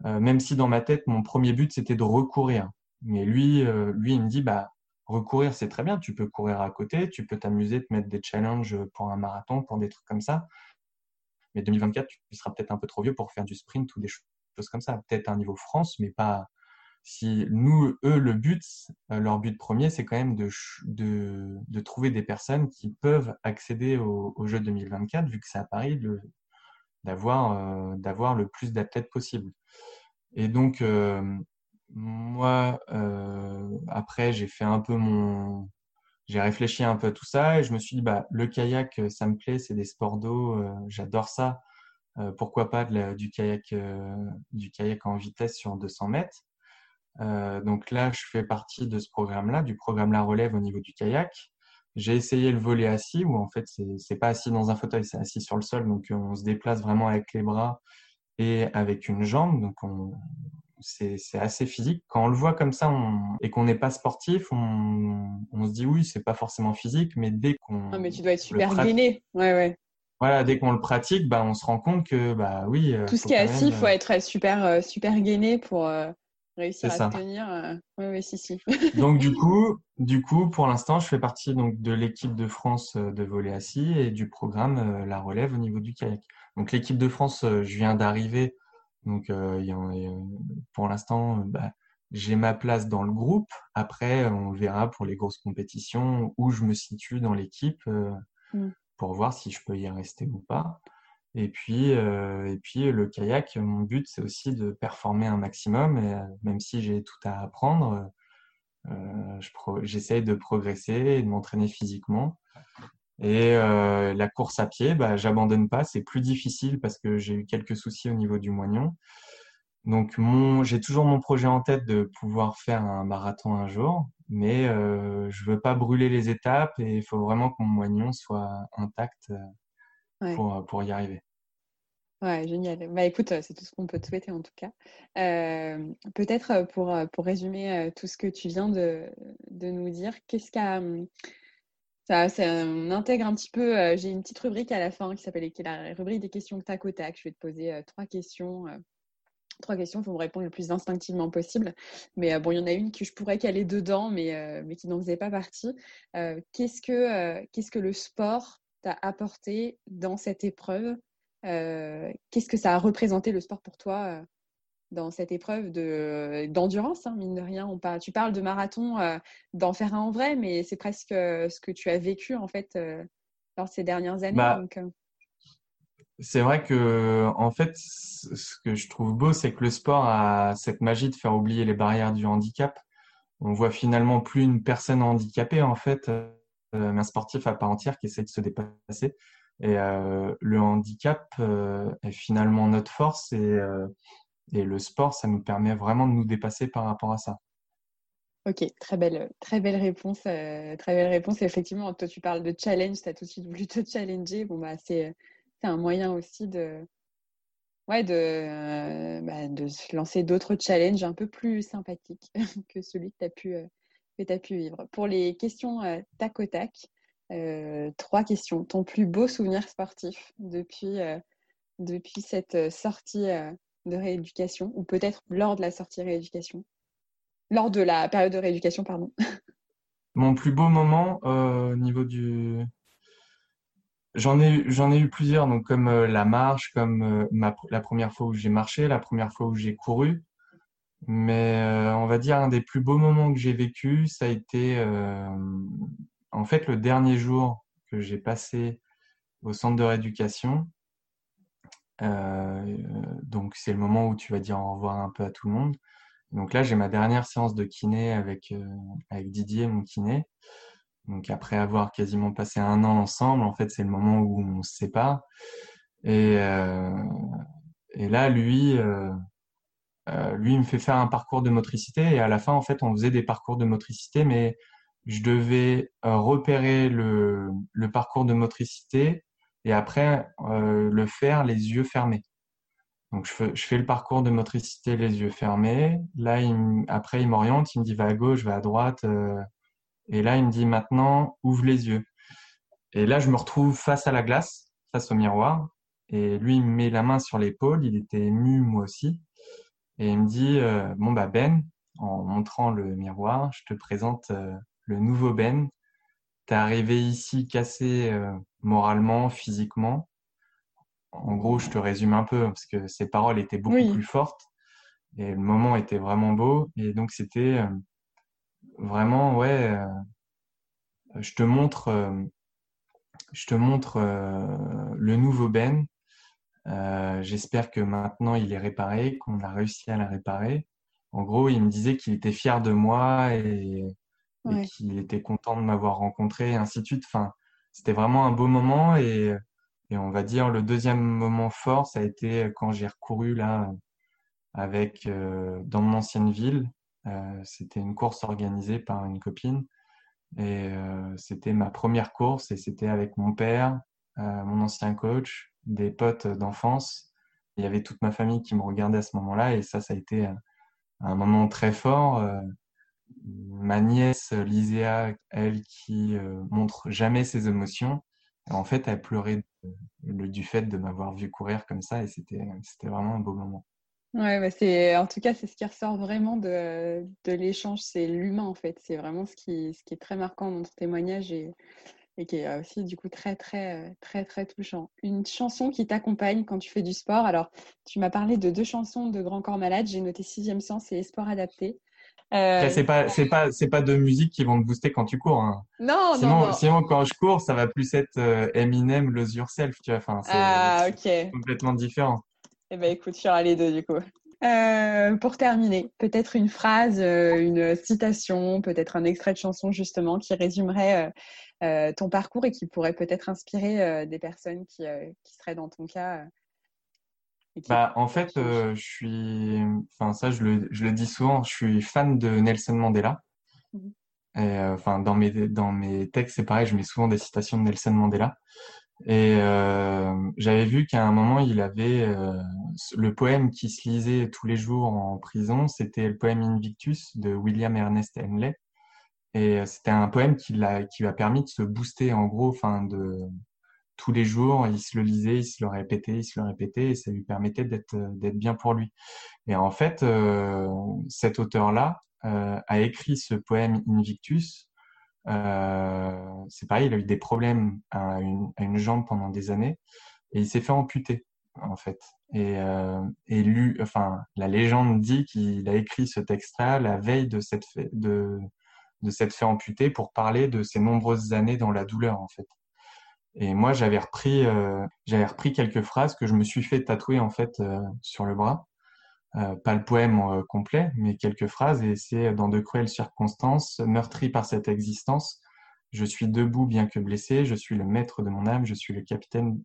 même si dans ma tête, mon premier but, c'était de recourir. Mais lui, lui, il me dit, bah, recourir, c'est très bien. Tu peux courir à côté, tu peux t'amuser, te mettre des challenges pour un marathon, pour des trucs comme ça. Mais 2024, tu seras peut-être un peu trop vieux pour faire du sprint ou des choses comme ça. Peut-être un niveau France, mais pas, si nous, eux, le but, euh, leur but premier, c'est quand même de, de, de, trouver des personnes qui peuvent accéder au, au jeu 2024, vu que c'est à Paris, d'avoir euh, d'avoir le plus d'athlètes possible. Et donc, euh, moi, euh, après, j'ai fait un peu mon. J'ai réfléchi un peu à tout ça et je me suis dit, bah, le kayak, ça me plaît, c'est des sports d'eau, j'adore ça. pourquoi pas du, kayak, du kayak en vitesse sur 200 mètres donc là, je fais partie de ce programme-là, du programme La Relève au niveau du kayak. J'ai essayé le volet assis, où en fait, c'est pas assis dans un fauteuil, c'est assis sur le sol. Donc, on se déplace vraiment avec les bras et avec une jambe. Donc, c'est assez physique. Quand on le voit comme ça et qu'on n'est pas sportif, on, on, se dit oui, c'est pas forcément physique, mais dès qu'on. Ah, mais tu dois être super gainé. Ouais, ouais. Voilà, dès qu'on le pratique, bah, on se rend compte que, bah oui. Euh, Tout ce qui est assis, il faut euh, être super, euh, super gainé pour réussir à tenir. Euh, oui, oui, si, si. donc du coup, du coup, pour l'instant, je fais partie donc de l'équipe de France euh, de volley assis et du programme euh, la relève au niveau du kayak. Donc l'équipe de France, je viens d'arriver, donc pour l'instant, bah, j'ai ma place dans le groupe. Après, on verra pour les grosses compétitions où je me situe dans l'équipe mm. pour voir si je peux y rester ou pas. Et puis, euh, et puis le kayak, mon but, c'est aussi de performer un maximum. Et, euh, même si j'ai tout à apprendre, euh, j'essaye de progresser et de m'entraîner physiquement. Et euh, la course à pied, bah, j'abandonne pas. C'est plus difficile parce que j'ai eu quelques soucis au niveau du moignon. Donc, j'ai toujours mon projet en tête de pouvoir faire un marathon un jour, mais euh, je veux pas brûler les étapes et il faut vraiment que mon moignon soit intact pour, euh, pour y arriver. Ouais, génial. Bah, écoute, c'est tout ce qu'on peut te souhaiter en tout cas. Euh, peut-être pour, pour résumer tout ce que tu viens de, de nous dire, qu'est-ce qu'a. Hum, ça, ça, on intègre un petit peu. J'ai une petite rubrique à la fin qui s'appelle la rubrique des questions tac au tac. Je vais te poser trois questions. trois questions, il faut me répondre le plus instinctivement possible. Mais bon, il y en a une que je pourrais caler dedans, mais, mais qui n'en faisait pas partie. qu'est-ce, que, qu'est-ce que le sport t'a apporté dans cette épreuve euh, Qu'est-ce que ça a représenté le sport pour toi euh, dans cette épreuve de, d'endurance, hein, mine de rien? On parle, Tu parles de marathon, euh, d'en faire un en vrai, mais c'est presque ce que tu as vécu en fait dans ces dernières années. Bah, c'est vrai que en fait, ce que je trouve beau, c'est que le sport a cette magie de faire oublier les barrières du handicap. On voit finalement plus une personne handicapée en fait euh, un sportif à part entière qui essaie de se dépasser. Et euh, le handicap euh, est finalement notre force et, et le sport, ça nous permet vraiment de nous dépasser par rapport à ça. Ok, très belle, très belle réponse. très belle réponse. effectivement, toi, tu parles de challenge, tu as tout de suite voulu te challenger. Bon, bah, c'est un moyen aussi de, ouais, de, bah, de se lancer d'autres challenges un peu plus sympathiques que celui que tu as pu, tu as pu vivre. Pour les questions euh, tac au tac, euh, trois questions. Ton plus beau souvenir sportif depuis, euh, depuis cette sortie de rééducation, ou peut-être lors de la sortie rééducation? Lors de la période de rééducation, pardon. Mon plus beau moment au niveau du. J'en ai, ai eu plusieurs, donc comme la marche, comme la première fois où j'ai marché, la première fois où j'ai couru. Mais euh, on va dire un des plus beaux moments que j'ai vécu, ça a été euh, en fait le dernier jour que j'ai passé au centre de rééducation. donc, c'est le moment où tu vas dire au revoir un peu à tout le monde. Donc là, j'ai ma dernière séance de kiné avec, avec Didier, mon kiné. Donc après avoir quasiment passé un an ensemble, en fait, c'est le moment où on se sépare. Et, et là, lui, euh, lui, il me fait faire un parcours de motricité et à la fin, en fait, on faisait des parcours de motricité, mais je devais euh, repérer le, parcours de motricité et après euh, le faire les yeux fermés. Donc, je fais, le parcours de motricité les yeux fermés. Là, après, il m'oriente, il me dit va à gauche, va à droite. et là, il me dit maintenant, ouvre les yeux. Et là, je me retrouve face à la glace, face au miroir. Et lui, il me met la main sur l'épaule. Il était ému, moi aussi. Et il me dit, euh, bon bah Ben, en montrant le miroir, je te présente euh, le nouveau Ben. T'es arrivé ici cassé euh, moralement, physiquement. En gros, je te résume un peu parce que ses paroles étaient beaucoup plus fortes et le moment était vraiment beau. Et donc c'était vraiment ouais. je te montre, je te montre le nouveau Ben euh, j'espère que maintenant il est réparé, qu'on a réussi à la réparer. En gros, il me disait qu'il était fier de moi et, qu'il était content de m'avoir rencontré, et ainsi de suite. Enfin, c'était vraiment un beau moment et, et, on va dire le deuxième moment fort, ça a été quand j'ai recouru là avec euh, dans mon ancienne ville. Euh, c'était une course organisée par une copine et euh, c'était ma première course et c'était avec mon père, mon ancien coach, des potes d'enfance. Il y avait toute ma famille qui me regardait à ce moment-là et ça, ça a été un moment très fort. Euh, ma nièce Liséa, elle qui euh, montre jamais ses émotions, en fait, elle pleurait du fait de m'avoir vu courir comme ça et c'était vraiment un beau moment. Ouais, bah c'est en tout cas c'est ce qui ressort vraiment de, de l'échange, c'est l'humain en fait. C'est vraiment ce qui, ce qui est très marquant dans ton témoignage et, et qui est aussi du coup très très très très touchant. Une chanson qui t'accompagne quand tu fais du sport. Alors, tu m'as parlé de deux chansons de Grand Corps Malade. J'ai noté Sixième Sens et Sport Adapté. Euh... C'est pas c'est pas c'est pas de musique qui vont te booster quand tu cours. Hein. Non, sinon, non, non. Sinon, quand je cours, ça va plus être euh, Eminem, Lose Yourself, tu vois. Enfin, c'est ah, complètement différent. Eh ben, écoute, tu auras les deux du coup. Euh, pour terminer, peut-être une phrase, euh, une citation, peut-être un extrait de chanson justement qui résumerait euh, ton parcours et qui pourrait peut-être inspirer des personnes qui, qui, seraient dans ton cas. Bah, en fait, je suis, enfin ça je le, je le, dis souvent, je suis fan de Nelson Mandela. Mmh. Et, enfin dans mes dans mes textes c'est pareil, je mets souvent des citations de Nelson Mandela. Et euh, j'avais vu qu'à un moment, il avait euh, le poème qui se lisait tous les jours en prison, c'était le poème Invictus de William Ernest Henley. Et euh, c'était un poème qui l'a qui lui a permis de se booster en gros, enfin de tous les jours, il se le lisait, il se le répétait, il se le répétait, et ça lui permettait d'être d'être bien pour lui. Et en fait, euh, cet auteur-là euh, a écrit ce poème Invictus euh, c'est pareil, il a eu des problèmes à une, à une, jambe pendant des années et il s'est fait amputer en fait. Et, euh, et lui, enfin, la légende dit qu'il a écrit ce texte-là la veille de cette fait, de, de cette fait amputer pour parler de ses nombreuses années dans la douleur en fait. Et moi, j'avais repris, euh, j'avais repris quelques phrases que je me suis fait tatouer en fait euh, sur le bras. Euh, pas le poème complet, mais quelques phrases, et c'est dans de cruelles circonstances, meurtri par cette existence, je suis debout bien que blessé, je suis le maître de mon âme, je suis le capitaine.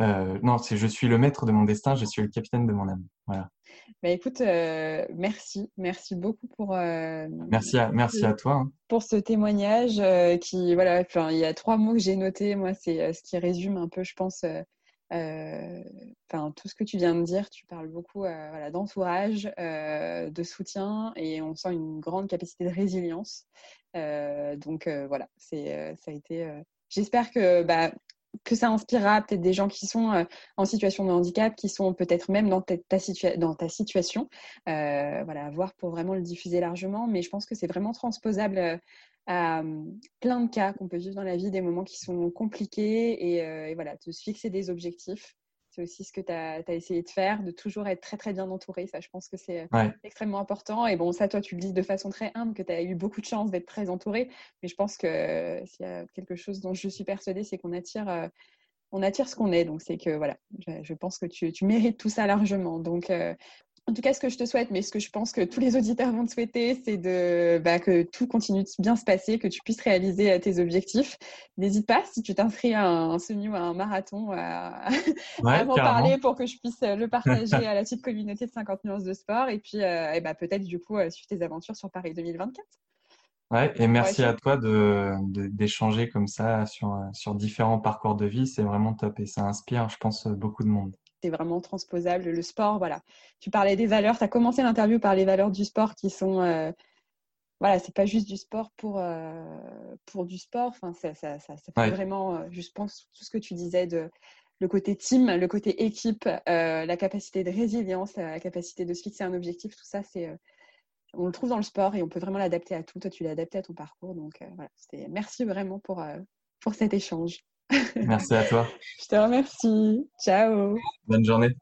Euh, non, c'est je suis le maître de mon destin, je suis le capitaine de mon âme. Voilà. Bah écoute, euh, merci, merci beaucoup pour. Euh, merci à, merci à toi. Hein. Pour ce témoignage qui, voilà, enfin, il y a trois mots que j'ai notés. Moi, c'est ce qui résume un peu, je pense, enfin, tout ce que tu viens de dire, tu parles beaucoup voilà, d'entourage, de soutien et on sent une grande capacité de résilience. donc voilà, c'est ça a été. J'espère que bah, que ça inspirera peut-être des gens qui sont en situation de handicap, qui sont peut-être même dans ta, situation. voilà, à voir pour vraiment le diffuser largement. Mais je pense que c'est vraiment transposable à plein de cas qu'on peut vivre dans la vie, des moments qui sont compliqués et, euh, et voilà, de se fixer des objectifs. C'est aussi ce que tu as, essayé de faire, de toujours être très très bien entouré. Ça, je pense que c'est extrêmement important. Et bon, ça, toi, tu le dis de façon très humble, que tu as eu beaucoup de chance d'être très entouré. Mais je pense que s'il y a quelque chose dont je suis persuadée, c'est qu'on attire on attire ce qu'on est. Donc, c'est que voilà, je, pense que tu, tu, mérites tout ça largement. Donc, en tout cas, ce que je te souhaite, mais ce que je pense que tous les auditeurs vont te souhaiter, c'est de bah, que tout continue de bien se passer, que tu puisses réaliser euh, tes objectifs. N'hésite pas, si tu t'inscris à un semi ou à un marathon, à, m'en parler pour que je puisse euh, le partager à la petite communauté de 50 nuances de sport. Et puis, euh, bah, peut-être du coup, suivre tes aventures sur Paris 2024. Ouais, et merci à toi d'échanger de, comme ça sur, sur différents parcours de vie. C'est vraiment top et ça inspire, je pense, beaucoup de monde vraiment transposable. Le sport, voilà. Tu parlais des valeurs, tu as commencé l'interview par les valeurs du sport qui sont. Euh, voilà, c'est pas juste du sport pour, euh, pour du sport. Enfin, ça, ça, ça, fait vraiment, euh, je pense, tout ce que tu disais de le côté team, le côté équipe, la capacité de résilience, la capacité de se fixer un objectif, tout ça, c'est. on le trouve dans le sport et on peut vraiment l'adapter à tout. Toi, tu l'as adapté à ton parcours. Donc, voilà, merci vraiment pour, pour cet échange. Merci à toi. Je te remercie. Ciao. Bonne journée.